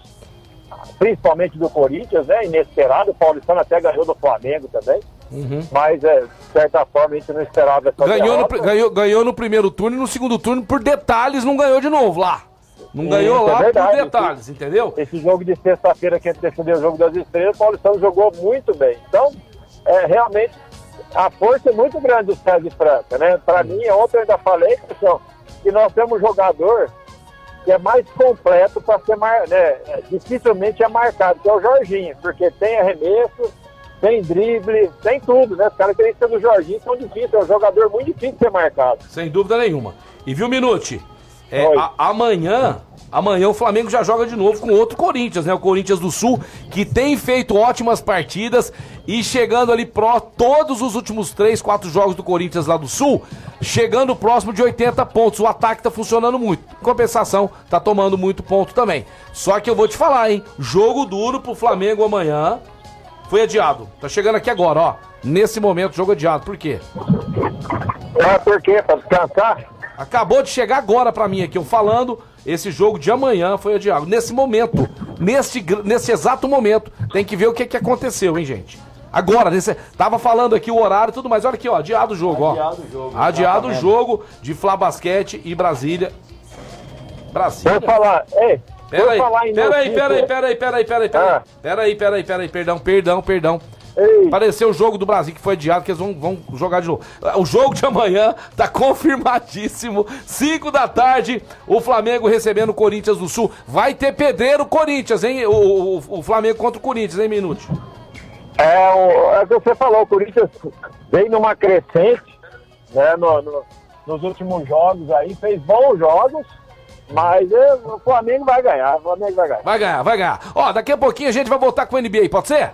S6: principalmente do Corinthians, né? Inesperado, o Paulistano até ganhou do Flamengo também. Mas, é, de certa forma, a gente não esperava essa
S2: Ganhou no,
S6: derrota.
S2: ganhou, ganhou no primeiro turno e no segundo turno, por detalhes, não ganhou de novo lá. Não ganhou
S6: Isso, é
S2: lá
S6: verdade,
S2: por detalhes, entendeu?
S6: Esse jogo de sexta-feira que a gente defendeu o jogo das estrelas, o Paulistano jogou muito bem. Então, é, realmente, a força é muito grande do de Franca, né? Para mim, ontem eu ainda falei, pessoal, que nós temos um jogador que é mais completo para ser mar... né? é, dificilmente é marcado, que é o Jorginho, porque tem arremesso, tem drible, tem tudo, né? As características do Jorginho são difíceis, é um jogador muito difícil de ser marcado.
S2: Sem dúvida nenhuma. E viu, Minute? É, a- amanhã, amanhã o Flamengo já joga de novo com outro Corinthians, né? O Corinthians do Sul, que tem feito ótimas partidas e chegando ali pró todos os últimos três, quatro jogos do Corinthians lá do Sul, chegando próximo de 80 pontos. O ataque tá funcionando muito. Em compensação, tá tomando muito ponto também. Só que eu vou te falar, hein? Jogo duro pro Flamengo amanhã. Foi adiado. Tá chegando aqui agora, ó. Nesse momento, jogo adiado. Por quê?
S6: É por quê? Para descansar?
S2: Acabou de chegar agora pra mim aqui, eu falando, esse jogo de amanhã foi adiado. Nesse momento, nesse, nesse exato momento, tem que ver o que, que aconteceu, hein, gente? Agora, nesse, tava falando aqui o horário e tudo mais. Olha aqui, ó, adiado o jogo, ó.
S1: Adiado o jogo,
S2: Adiado o jogo de Fla Basquete e Brasília. Brasília?
S6: Vou falar, ei,
S2: Peraí, peraí, peraí, peraí, peraí, peraí, peraí.
S6: Ah.
S2: Peraí, peraí, peraí, perdão, perdão, perdão.
S6: Ei,
S2: Apareceu o jogo do Brasil que foi adiado, que eles vão, vão jogar de novo. O jogo de amanhã tá confirmadíssimo. 5 da tarde, o Flamengo recebendo o Corinthians do Sul. Vai ter pedreiro Corinthians, hein? O, o, o Flamengo contra o Corinthians, hein, Minute?
S6: É, o, é o que você falou, o Corinthians vem numa crescente, né, no- no- nos últimos jogos aí, fez bons jogos, mas é, o Flamengo vai ganhar, o Flamengo vai ganhar.
S2: Vai ganhar, vai ganhar. Ó, daqui a pouquinho a gente vai voltar com o NBA, pode ser?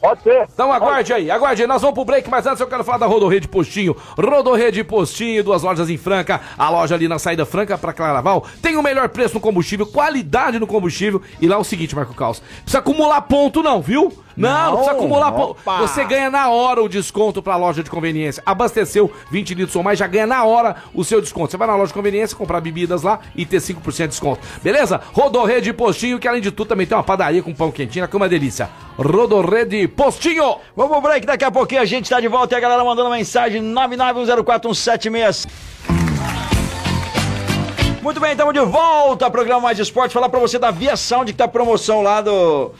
S6: Pode ser.
S2: Então aguarde aí, aguarde aí. Nós vamos pro break, mas antes eu quero falar da Rodorrede Postinho. Rodorrede Postinho, duas lojas em Franca. A loja ali na saída Franca pra Claraval tem o melhor preço no combustível, qualidade no combustível. E lá é o seguinte, Marco Caos, precisa acumular ponto não, viu? Não, não, precisa acumular ponto. Você ganha na hora o desconto pra loja de conveniência. Abasteceu 20 litros ou mais, já ganha na hora o seu desconto. Você vai na loja de conveniência, comprar bebidas lá e ter 5% de desconto. Beleza? Rodorrede Postinho, que além de tudo também tem uma padaria com pão quentinho, que é uma delícia. Rodorrede Postinho!
S1: Vamos pro break, daqui a pouquinho a gente tá de volta e a galera mandando mensagem 991041766. Muito bem, estamos de volta, programa Mais Esporte. Falar pra você da Via Sound, que tá promoção lá do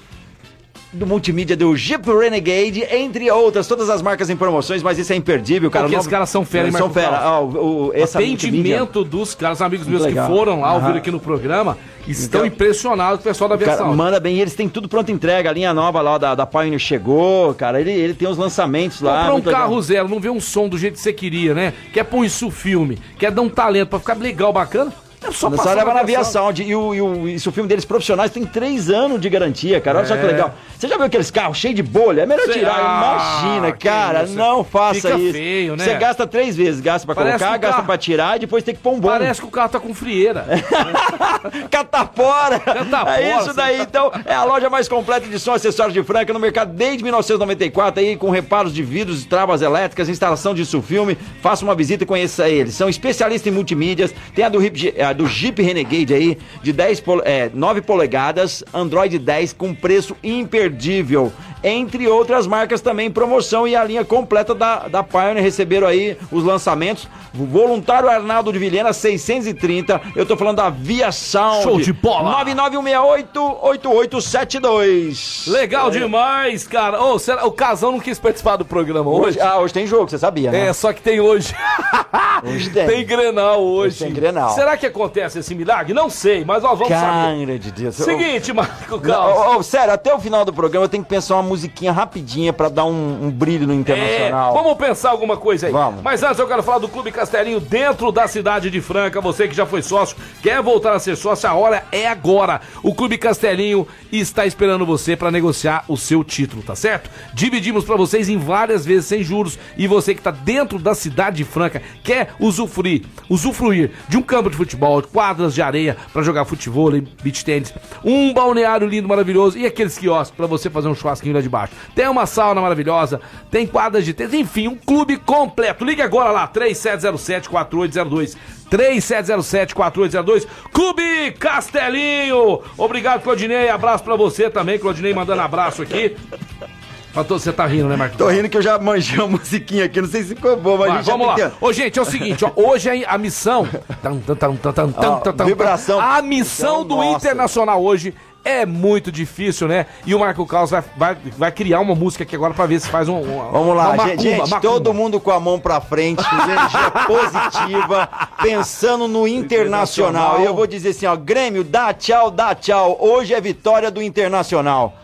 S1: do multimídia do Jeep Renegade, entre outras, todas as marcas em promoções, mas isso é imperdível, cara.
S2: Porque os caras são fera, hein,
S1: São fera. Ó, o, o,
S2: Atendimento dos caras, amigos meus
S1: Muito
S2: que
S1: legal.
S2: foram lá,
S1: Aham.
S2: ouviram aqui no programa, estão
S1: Então-
S2: impressionados com o pessoal da
S1: Cara,
S2: versão.
S1: manda bem, eles têm tudo pronto entrega. A linha nova lá da, da Pioneer chegou, cara. Ele, ele tem os lançamentos lá.
S2: Comprar um
S1: muito legal.
S2: carro zero, não vê um som do jeito que você queria, né? Quer pôr isso filme, quer dar um talento pra ficar legal, bacana? É só
S1: leva na Via
S2: aviação.
S1: E o, e o, isso, o filme deles profissionais tem três anos de garantia, cara. Olha só que
S2: É.
S1: legal. Você já viu aqueles carros cheios de bolha? É melhor tirar.
S2: Ah,
S1: Imagina, cara. Não faça isso.
S2: feio, né?
S1: Você gasta três vezes. Gasta pra
S2: Parece
S1: colocar, gasta
S2: carro-
S1: pra tirar e depois tem que pôr um bom.
S2: Parece que o carro tá com frieira.
S1: Catapora!
S2: Catapora,
S1: É isso daí, então. É a loja mais completa de som e acessórios de Franca no mercado desde 1994, aí com reparos de vidros, travas elétricas, instalação de sulfilme. Faça uma visita e conheça eles. São especialistas em multimídias. Tem a do, Jeep- do Jeep Renegade aí, de 10 pole- é, 9 polegadas, Android 10 com preço imperdível. Entre outras marcas também promoção e a linha completa da, da Pioneer receberam aí os lançamentos. Voluntário Arnaldo de Vilhena, 630. Eu tô falando da Via Sound.
S2: Show de bola!
S1: 9918-8872.
S2: Legal demais, cara. Ô, será, o Casão não quis participar do programa hoje?
S1: Hoje, ah, hoje tem jogo, você sabia, né?
S2: É, só que tem hoje.
S1: Hoje tem.
S2: Tem Grenal hoje.
S1: Hoje tem Grenal.
S2: Será que acontece esse milagre? Não sei, mas nós vamos saber.
S1: Cara de Deus.
S2: Seguinte, Marco Carlos.
S1: ô, sério, até o final do programa eu tenho que pensar uma musiquinha rapidinha pra dar um, um brilho no
S2: É,
S1: internacional.
S2: vamos pensar alguma coisa aí.
S1: Vamos.
S2: Mas antes eu quero falar do Clube Castelinho dentro da cidade de Franca. Você que já foi sócio, quer voltar a ser sócio, a hora é agora. O Clube Castelinho está esperando você para negociar o seu título, tá certo? Dividimos para vocês em várias vezes sem juros e você que está dentro da cidade de Franca quer usufruir, usufruir de um campo de futebol, quadras de areia para jogar futebol, beach tênis, um balneário lindo, maravilhoso e aqueles quiosques para você fazer um churrasquinho lá de baixo. Tem uma sauna maravilhosa, tem quadras de tênis, enfim, um clube completo. Ligue agora lá, 3707-4802. 3707-4802. Clube Castelinho. Obrigado, Claudinei. Abraço pra você também. Claudinei mandando abraço aqui. Pra todos, você tá rindo, né, Marcos?
S1: Tô rindo que eu já manjei uma musiquinha aqui, não sei se ficou bom, mas
S2: Vai, vamos lá.
S1: que-
S2: Ô, gente, é o seguinte, ó, hoje a, a missão. Tan, tan, tan, tan, tan, tan,
S1: Ó,
S2: tan, tan,
S1: vibração.
S2: A missão do
S1: Nossa.
S2: Internacional hoje é muito difícil, né? E o Marco Carlos vai, vai, vai criar uma música aqui agora pra ver se faz um. uma-
S1: Vamos lá,
S2: macumba,
S1: gente,
S2: macumba.
S1: todo mundo com a mão pra frente, com energia positiva, pensando no internacional. E eu vou dizer assim, ó, Grêmio, dá tchau, dá tchau. Hoje é vitória do Internacional.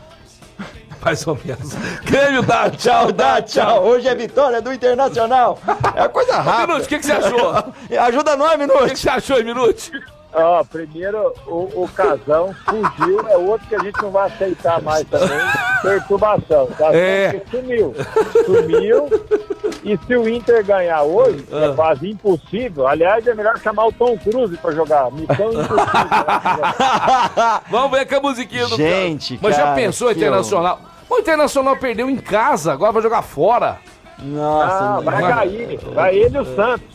S2: Mais ou menos. Grêmio dá
S1: Tchau, dá tchau. Hoje é vitória do Internacional. É coisa rápida.
S2: Minuto, o que, que você achou? O
S1: Ajuda nós,
S2: que, que
S1: Minuto.
S2: você achou, Minuto?
S6: Ó, primeiro o, o casão fugiu, é outro que a gente não vai aceitar mais também. Perturbação. Casão
S2: É.
S6: sumiu. Sumiu. E se o Inter ganhar hoje,
S2: Ah.
S6: é quase impossível. Aliás, é melhor chamar o Tom Cruise pra jogar. Missão impossível.
S2: Vamos ver com a musiquinha do
S1: Gente,
S2: Mas já
S1: cara,
S2: pensou
S1: que
S2: Internacional? O Internacional perdeu em casa, agora vai jogar fora.
S1: Nossa,
S6: Ah, vai cair. Vai ele e o Santos.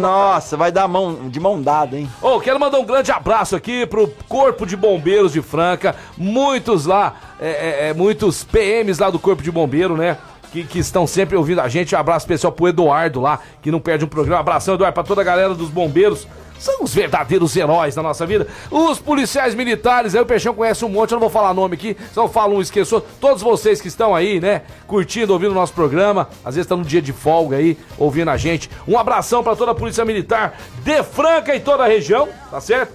S1: Nossa, vai dar mão, de mão dada, hein?
S2: Ô, quero mandar um grande abraço aqui pro Corpo de Bombeiros de Franca. Muitos lá, é, é, é, muitos PMs lá do Corpo de Bombeiro, né? Que, que estão sempre ouvindo a gente. Um abraço especial pro Eduardo lá, que não perde um programa. Abração, Eduardo, pra toda a galera dos bombeiros. São os verdadeiros heróis da nossa vida. Os policiais militares, aí o Peixão conhece um monte, eu não vou falar nome aqui, eu falo um, esqueço. Todos vocês que estão aí, né, curtindo, ouvindo o nosso programa, às vezes tá no dia de folga aí, ouvindo a gente. Um abração pra toda a Polícia Militar de Franca e toda a região, tá certo?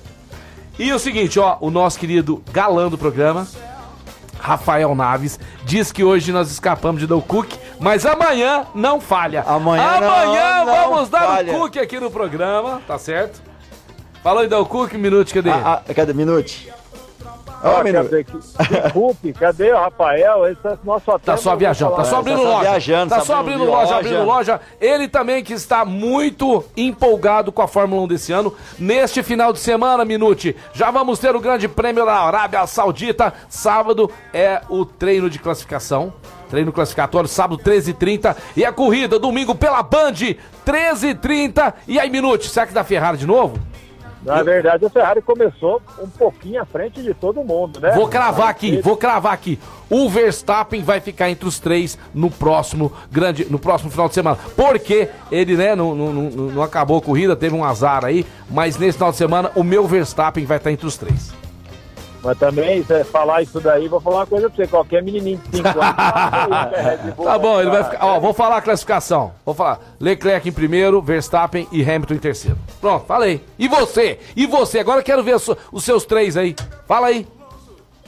S2: E o seguinte, ó, o nosso querido galã do programa, Rafael Naves, diz que hoje nós escapamos de dar o Cook, mas amanhã não falha.
S1: Amanhã não-
S2: Amanhã
S1: não
S2: vamos dar
S1: falha.
S2: o Cook aqui no programa, tá certo? Falou em dar o Cook, minuto, cadê?
S1: Ah, ah, cadê? Minute. Ó, Minuto.
S6: cadê, que, que Cook, cadê o Rafael? Esse é nosso.
S2: Tá só viajando, tá só
S1: tá
S2: abrindo
S1: só
S2: loja.
S1: viajando,
S2: tá
S1: tá
S2: só
S1: abrindo
S2: abrindo loja,
S1: loja.
S2: abrindo loja. Ele também que está muito empolgado com a Fórmula 1 desse ano. Neste final de semana, Minute, já vamos ter o Grande Prêmio da Arábia Saudita. Sábado é o treino de classificação. Treino classificatório, sábado 13h30. E a corrida, domingo pela Band, 13h30. E aí, Minute, será que dá Ferrari de novo?
S6: Na verdade, a Ferrari começou um pouquinho à frente de todo mundo, né?
S2: Vou cravar aqui, vou cravar aqui. O Verstappen vai ficar entre os três no próximo grande, no próximo final de semana. Porque ele, né, não, não, não, não acabou a corrida, teve um azar aí, mas nesse final de semana o meu Verstappen vai estar entre os três.
S6: Mas também, se falar isso daí, vou falar uma coisa pra você. Qualquer menininho de 5 anos... é Bull,
S2: Tá bom, ele vai ficar. Ó, vou falar a classificação. Vou falar. Leclerc em primeiro, Verstappen e Hamilton em terceiro. Pronto, falei. E você? E você? Agora eu quero ver os, os seus três aí. Fala aí.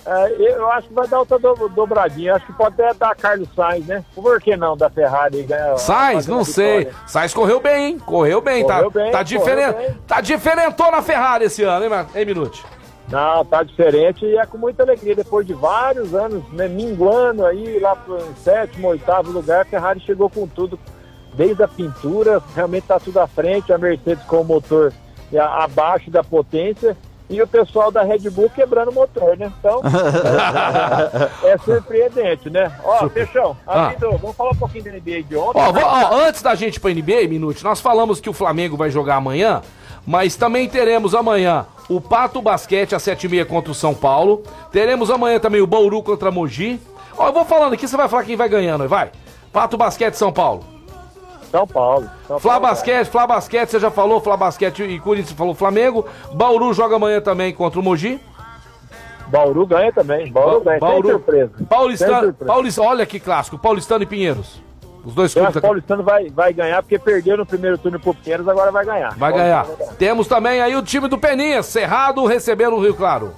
S6: É, eu acho que vai dar outra do, dobradinha. Acho que pode até dar Carlos Sainz, né? Por que não da Ferrari ganhar?
S2: Sainz, não sei. Sainz correu bem, hein? Correu bem,
S6: Correu
S2: tá?
S6: bem,
S2: tá
S6: bem.
S2: Tá diferentou na Ferrari esse ano, hein, mano? Hein, Minute?
S6: Não, tá diferente e é com muita alegria. Depois de vários anos, né, minguando aí lá pro sétimo, oitavo lugar, a Ferrari chegou com tudo, desde a pintura, realmente tá tudo à frente, a Mercedes com o motor é, abaixo da potência e o pessoal da Red Bull quebrando o motor, né? Então, é surpreendente, né? Ó, Peixão,
S2: Ah.
S6: vamos falar um pouquinho da NBA de ontem.
S2: Ó, vó- ó, antes da gente ir pra NBA, Minute, nós falamos que o Flamengo vai jogar amanhã, mas também teremos amanhã o Pato Basquete às 7h30 contra o São Paulo. Teremos amanhã também o Bauru contra Mogi. Ó, eu vou falando aqui, você vai falar quem vai ganhando, vai. Pato Basquete São Paulo.
S6: São Paulo. São
S2: Flá
S6: Paulo,
S2: Basquete, Flá Basquete, você já falou, Flá Basquete e Corinthians falou Flamengo. Bauru joga amanhã também contra o Mogi.
S6: Bauru ganha também. Bauru ganha. Sem surpresa. Sem
S2: Paulistano,
S6: surpresa.
S2: Paulista, olha que clássico, Paulistano e Pinheiros. Os dois clubes
S6: o Paulistano vai, vai ganhar, porque perdeu no primeiro turno pro Pinheiros, agora vai ganhar.
S2: Vai ganhar. Temos também aí o time do Peninha, Cerrado recebendo o Rio Claro.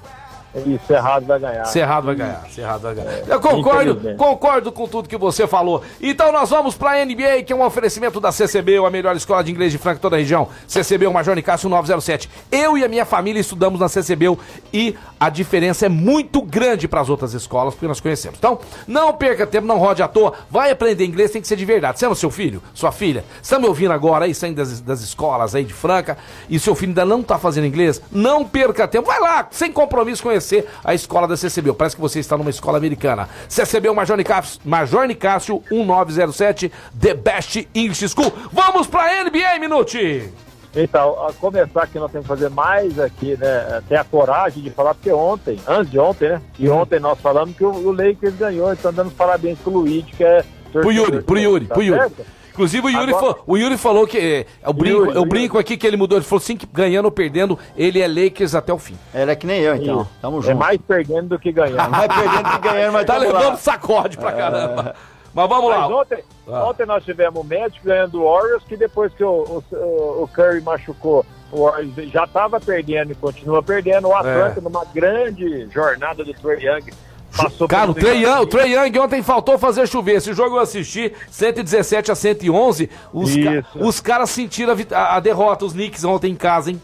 S6: Isso, Cerrado vai ganhar.
S2: Cerrado vai ganhar, Cerrado vai ganhar. Eu concordo,
S6: infelizmente.
S2: concordo com tudo que você falou. Então nós vamos pra NBA, que é um oferecimento da CCB, a melhor escola de inglês de Franca, toda a região. CCB, o Major Nicásio 907. Eu e a minha família estudamos na CCB e a diferença é muito grande para as outras escolas, porque nós conhecemos. Então, não perca tempo, não rode à toa. Vai aprender inglês, tem que ser de verdade. Você ama seu filho, sua filha? Você tá me ouvindo agora aí, saindo das, das escolas aí de Franca, e seu filho ainda não tá fazendo inglês? Não perca tempo. Vai lá, sem compromisso, conhecer a escola da CCB. Parece que você está numa escola americana. CCB, o Major Nicásio, Major Nicásio 1907, The Best English School. Vamos pra NBA, Minute!
S6: Então, a começar que nós temos que fazer mais aqui, né? Ter a coragem de falar, porque ontem, antes de ontem, né? E
S2: Uhum.
S6: ontem nós falamos que o, o Lakers ganhou, então dando parabéns pro Luigi, que é.
S2: Pro Yuri, pro Yuri,
S6: tá
S2: pro Yuri.
S6: certo?
S2: Inclusive o Yuri,
S6: Agora-
S2: falou, o Yuri falou que. é, Eu brinco,
S6: Yuri,
S2: eu
S6: o
S2: brinco aqui que ele mudou. Ele falou assim que ganhando ou perdendo, ele é Lakers até o fim.
S1: Ele é que nem eu, então.
S6: Isso.
S1: Tamo
S6: É
S1: junto.
S6: mais perdendo do que ganhando.
S1: Vai perdendo que ganhando, mas
S2: Tá
S1: tamo lá.
S2: levando sacode pra caramba. Mas vamos
S6: Mas
S2: lá.
S6: ontem,
S2: Ah.
S6: ontem nós tivemos o Magic ganhando o Warriors, que depois que o, o, o Curry machucou, o Warriors já estava perdendo e continua perdendo. O Atlanta,
S2: É.
S6: numa grande jornada do Trae Young, passou
S2: Cara, o Trey, Young, o. Trey Young ontem faltou fazer chover. Esse jogo eu assisti, 117 a 111. Os, ca- os caras sentiram a- a derrota, os Knicks ontem em casa, hein?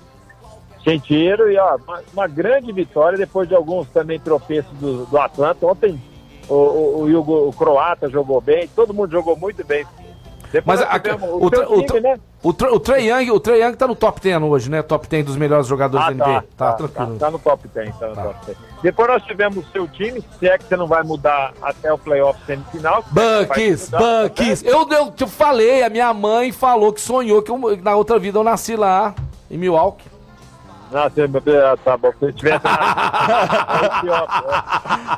S6: Sentiram e ó, uma, uma grande vitória depois de alguns também tropeços do, do Atlanta. Ontem o, o, o, Hugo- o croata jogou bem, todo mundo jogou muito bem. Depois
S2: Mas a- o,
S6: o,
S2: o,
S6: né?
S2: o, o Trey Young, o Trey Young tá no top 10 hoje, né? Top 10 dos melhores jogadores
S6: Ah,
S2: da NBA.
S6: tá,
S2: Tá,
S6: tá,
S2: tranquilo.
S6: tá, tá no top 10, tá no
S2: Tá.
S6: top 10. Depois nós tivemos o seu time, se é que você não vai mudar até o playoff semifinal.
S2: Bucks, Bucks. Eu, eu te falei, a minha mãe falou que sonhou que eu- na outra vida eu nasci lá, em Milwaukee.
S6: Não, ah, tá bom, se tivesse na...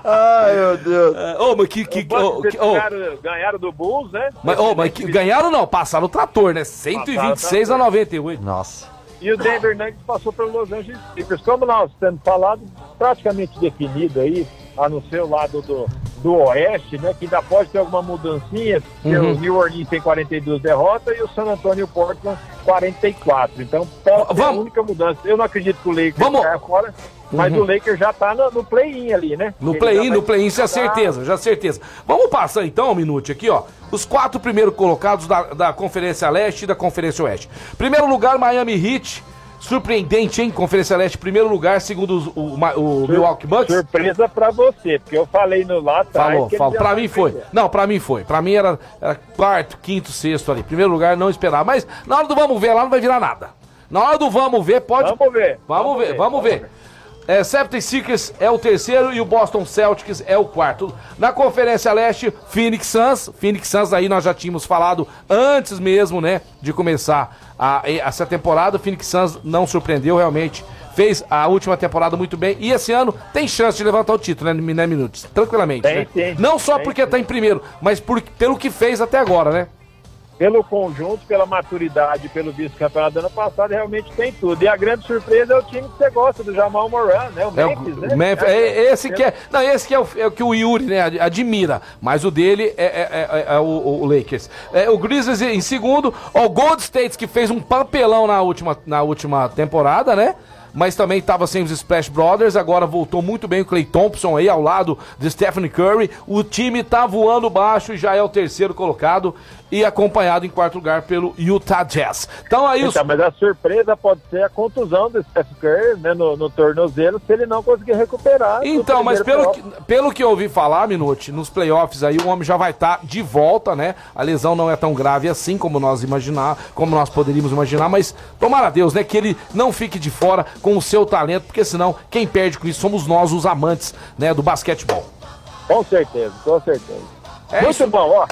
S1: Ai, meu Deus.
S2: É, Ô, mas que. que, ô, que- ô,
S6: ganharam, ganharam do Bulls, né?
S2: mas, ô, mas que- ganharam não, passaram o trator, né? 126 a 98.
S1: Nossa.
S6: E o Denver Nuggets passou pelo Los Angeles Clippers. Como nós temos falado, praticamente definido aí, a não ser o lado do, do Oeste, né? Que ainda pode ter alguma mudancinha, porque
S2: Uhum.
S6: o New Orleans tem 42 derrotas e o San Antonio Portland 44. Então pode ser a
S2: Vamos.
S6: única mudança. Eu não acredito que o Lakers
S2: Vamos.
S6: caia fora, mas
S2: Uhum.
S6: o Lakers já tá no, no play-in ali, né?
S2: No play-in,
S6: já
S2: no play-in, isso é
S6: jogar-
S2: certeza, já é certeza. Vamos passar então um minuto aqui, ó. Os quatro primeiros colocados da, da Conferência Leste e da Conferência Oeste. Primeiro lugar, Miami Heat. Surpreendente, hein? Conferência Leste, primeiro lugar, segundo o, Ma- o Milwaukee Bucks.
S6: Surpresa pra você, porque eu falei no lá atrás.
S2: Falou, falou. Pra mim foi.
S6: perder.
S2: Não, pra mim foi. Pra mim era, era quarto, quinto, sexto ali. Primeiro lugar, não esperava. Mas na hora do vamos ver lá não vai virar nada. Na hora do vamos ver, pode.
S6: Vamos ver.
S2: Vamos, ver, vamos ver. É, 76ers é o terceiro e o Boston Celtics é o quarto. Na Conferência Leste, Phoenix Suns. Phoenix Suns aí nós já tínhamos falado antes mesmo, né, de começar a, essa temporada. O Phoenix Suns não surpreendeu realmente. Fez a última temporada muito bem. E esse ano tem chance de levantar o título, né, né Minutos? Tranquilamente.
S6: Tem,
S2: né?
S6: tem.
S2: Não só
S6: Tem,
S2: porque tá em primeiro, mas por, pelo que fez até agora, né?
S6: Pelo conjunto, pela maturidade, pelo vice-campeonato do ano passado, realmente tem tudo. E a grande surpresa é o time que você gosta, do Jamal Moran, né? O
S2: É,
S6: Memphis,
S2: o,
S6: né?
S2: Memphis, é, esse que é. Não, esse que é o, é o que o Yuri, né, ad- admira. Mas o dele é, é- é- é o, o Lakers. É, o Grizzlies em segundo. Ó, o Gold State que fez um papelão na última, na última temporada, né? Mas também estava sem os Splash Brothers, agora voltou muito bem o Clay Thompson aí ao lado de Stephen Curry. O time tá voando baixo e já é o terceiro colocado e acompanhado em quarto lugar pelo Utah Jazz. Então aí os
S6: Então, mas a surpresa pode ser a contusão do Steph Curry né, no, no tornozelo, se ele não conseguir recuperar.
S2: Então, mas pelo que, pelo que eu ouvi falar, Minuti, nos playoffs aí o homem já vai estar de volta, né? A lesão não é tão grave assim como nós imaginar, como nós poderíamos imaginar, mas tomara a Deus, né, que ele não fique de fora com o seu talento, porque senão quem perde com isso somos nós, os amantes, né, do basquetebol.
S6: Com certeza, com certeza.
S2: É
S6: Muito
S2: isso.
S6: bom, ó.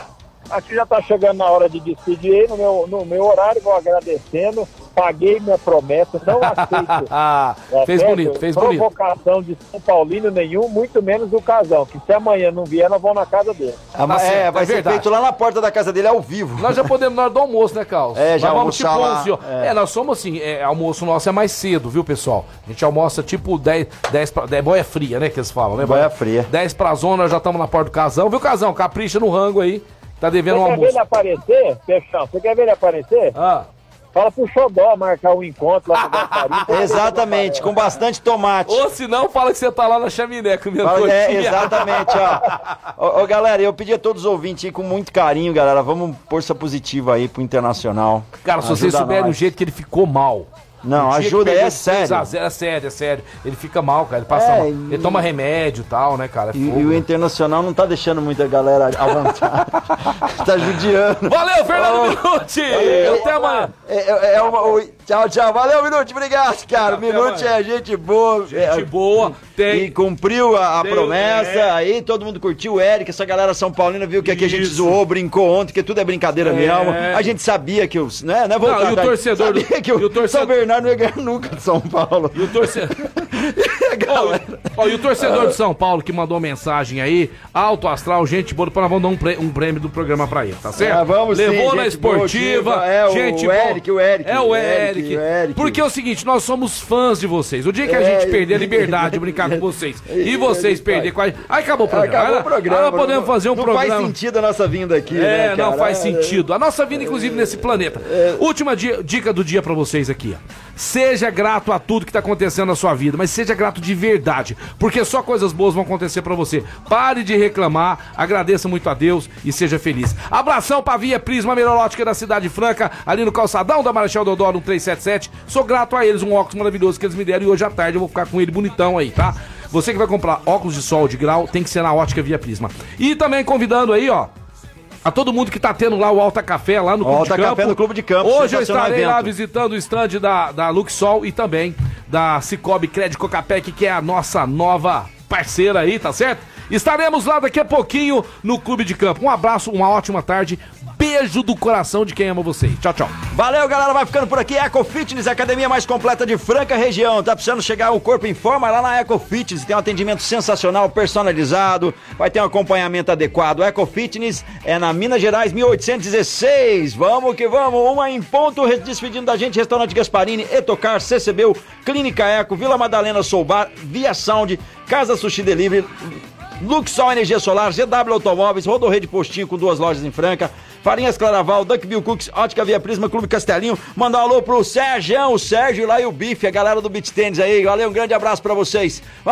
S6: Aqui já tá chegando na hora de despedir aí no meu, no meu horário, vou agradecendo. Paguei minha promessa, não aceito.
S2: Ah,
S6: tá
S2: fez
S6: certo?
S2: bonito, fez bonito.
S6: Provocação de São Paulino nenhum, muito menos do casão. Que se amanhã não vier, nós vamos na casa dele.
S1: Ah, mas
S2: certo,
S1: é, vai
S2: é
S1: ser
S2: verdade.
S1: feito lá na porta da casa dele ao vivo.
S2: Nós já podemos na hora do almoço, né, Carlos?
S1: É, já
S2: Nós vamos tipo
S1: lá,
S2: 11 horas.
S1: é.
S2: É. nós somos assim, é, almoço nosso é mais cedo, viu, pessoal? A gente almoça tipo 10, 10 pra, 10 boia fria, né, que eles falam, né?
S1: Boia fria.
S2: 10 pra zona, nós já estamos na porta do casão. Viu, casão? Capricha no rango aí. Tá devendo
S6: Você
S2: um
S6: quer ver ele aparecer, Peixão? Você quer ver ele aparecer?
S2: Ah,
S6: Fala pro Xodó marcar um encontro lá no Gasparim.
S1: Exatamente, com bastante tomate.
S2: ou se não, fala que você tá lá na chaminé comendo
S1: Fala-
S2: coxinha.
S1: É, exatamente, ó. Ô, ô, galera, eu pedi a todos os ouvintes aí com muito carinho, galera. Vamos força positiva aí pro Internacional.
S2: Cara, se vocês souberem o jeito que ele ficou mal.
S1: Não, ajuda, é
S2: de 6
S1: sério.
S2: a 0, É sério, é sério. Ele fica mal, cara. Ele passa
S1: É,
S2: mal.
S1: e-
S2: Ele toma remédio e tal, né, cara? É
S1: E, e o Internacional não tá deixando muita galera à vontade. tá judiando.
S2: Valeu, Fernando Minuti! Até amanhã.
S1: É, é- uma- tchau, tchau. Valeu, Minute. Obrigado, cara.
S2: Até
S1: Minute é gente boa.
S2: Gente
S1: é,
S2: boa, tem.
S1: E cumpriu a, a promessa.
S2: é.
S1: Aí todo mundo curtiu. O Eric, essa galera São Paulina viu que aqui a gente
S2: Isso.
S1: zoou, brincou ontem, que tudo é brincadeira
S2: É.
S1: mesmo. A gente sabia que os. Né, né, voltar
S2: Não, e o torcedor do-
S1: Sabia que o,
S2: o torcedor-
S1: São Bernardo não ia ganhar nunca de São Paulo.
S2: E o torcedor.
S1: Galera.
S2: Ó, e o torcedor de São Paulo que mandou mensagem aí, alto astral, gente boa, nós vamos dar um, prê- um prêmio do programa pra ele, tá certo?
S1: Ah, vamos sim,
S2: Levou na
S1: gente
S2: esportiva,
S1: boa, é, o
S2: gente
S1: Eric,
S2: boa.
S1: o Eric,
S2: É o
S1: o
S2: Eric.
S1: Eric, o Eric.
S2: Porque é o seguinte, nós somos fãs de vocês. O dia que a
S1: É,
S2: gente perder a liberdade de brincar com vocês e vocês
S1: Ele
S2: perder com a gente. Aí acabou o programa.
S1: Acabou o programa.
S2: aí nós podemos
S1: não-
S2: fazer um
S1: não
S2: programa.
S1: faz sentido a nossa vinda aqui,
S2: É,
S1: né,
S2: não faz
S1: É,
S2: sentido. A nossa vida, inclusive, nesse planeta. Última di- dica do dia pra vocês aqui, ó. Seja grato a tudo que tá acontecendo na sua vida, mas seja grato de verdade, porque só coisas boas vão acontecer pra você. Pare de reclamar, agradeça muito a Deus e seja feliz. Abração pra Via Prisma Melhorótica da Cidade Franca, ali no calçadão da Marechal Deodoro 1377. Sou grato a eles, um óculos maravilhoso que eles me deram e hoje à tarde eu vou ficar com ele bonitão aí, tá? Você que vai comprar óculos de sol de grau, tem que ser na ótica Via Prisma. E também convidando aí, ó, a todo mundo que tá tendo lá o Alta Café lá no Clube
S1: Alta
S2: de Campo.
S1: Café no Clube de Campo,
S2: Hoje eu estarei lá
S1: evento.
S2: visitando o stand da, da Luxol e também da Cicobi Crédito Cocapec, que é a nossa nova parceira aí, tá certo? Estaremos lá daqui a pouquinho no Clube de Campo. Um abraço, uma ótima tarde. Beijo do coração de quem ama vocês. Tchau, tchau.
S1: Valeu, galera. Vai ficando por aqui. Eco Fitness, a academia mais completa de Franca região. Tá precisando chegar o corpo em forma lá na Eco Fitness. Tem um atendimento sensacional, personalizado. Vai ter um acompanhamento adequado. Eco Fitness é na Minas Gerais 1816. Vamos que vamos. Uma em ponto. Despedindo da gente, Restaurante Gasparini, Etocar, CCBU, Clínica Eco, Vila Madalena Soubar, Via Sound, Casa Sushi Delivery. Luxol Energia Solar, GW Automóveis, Rodorrede Postinho com duas lojas em Franca, Farinhas Claraval, Duckbill Cooks, Ótica Via Prisma, Clube Castelinho. Mandar um alô pro Sérgio, o Sérgio lá e o Bife, a galera do Beach Tênis aí. Valeu, um grande abraço pra vocês.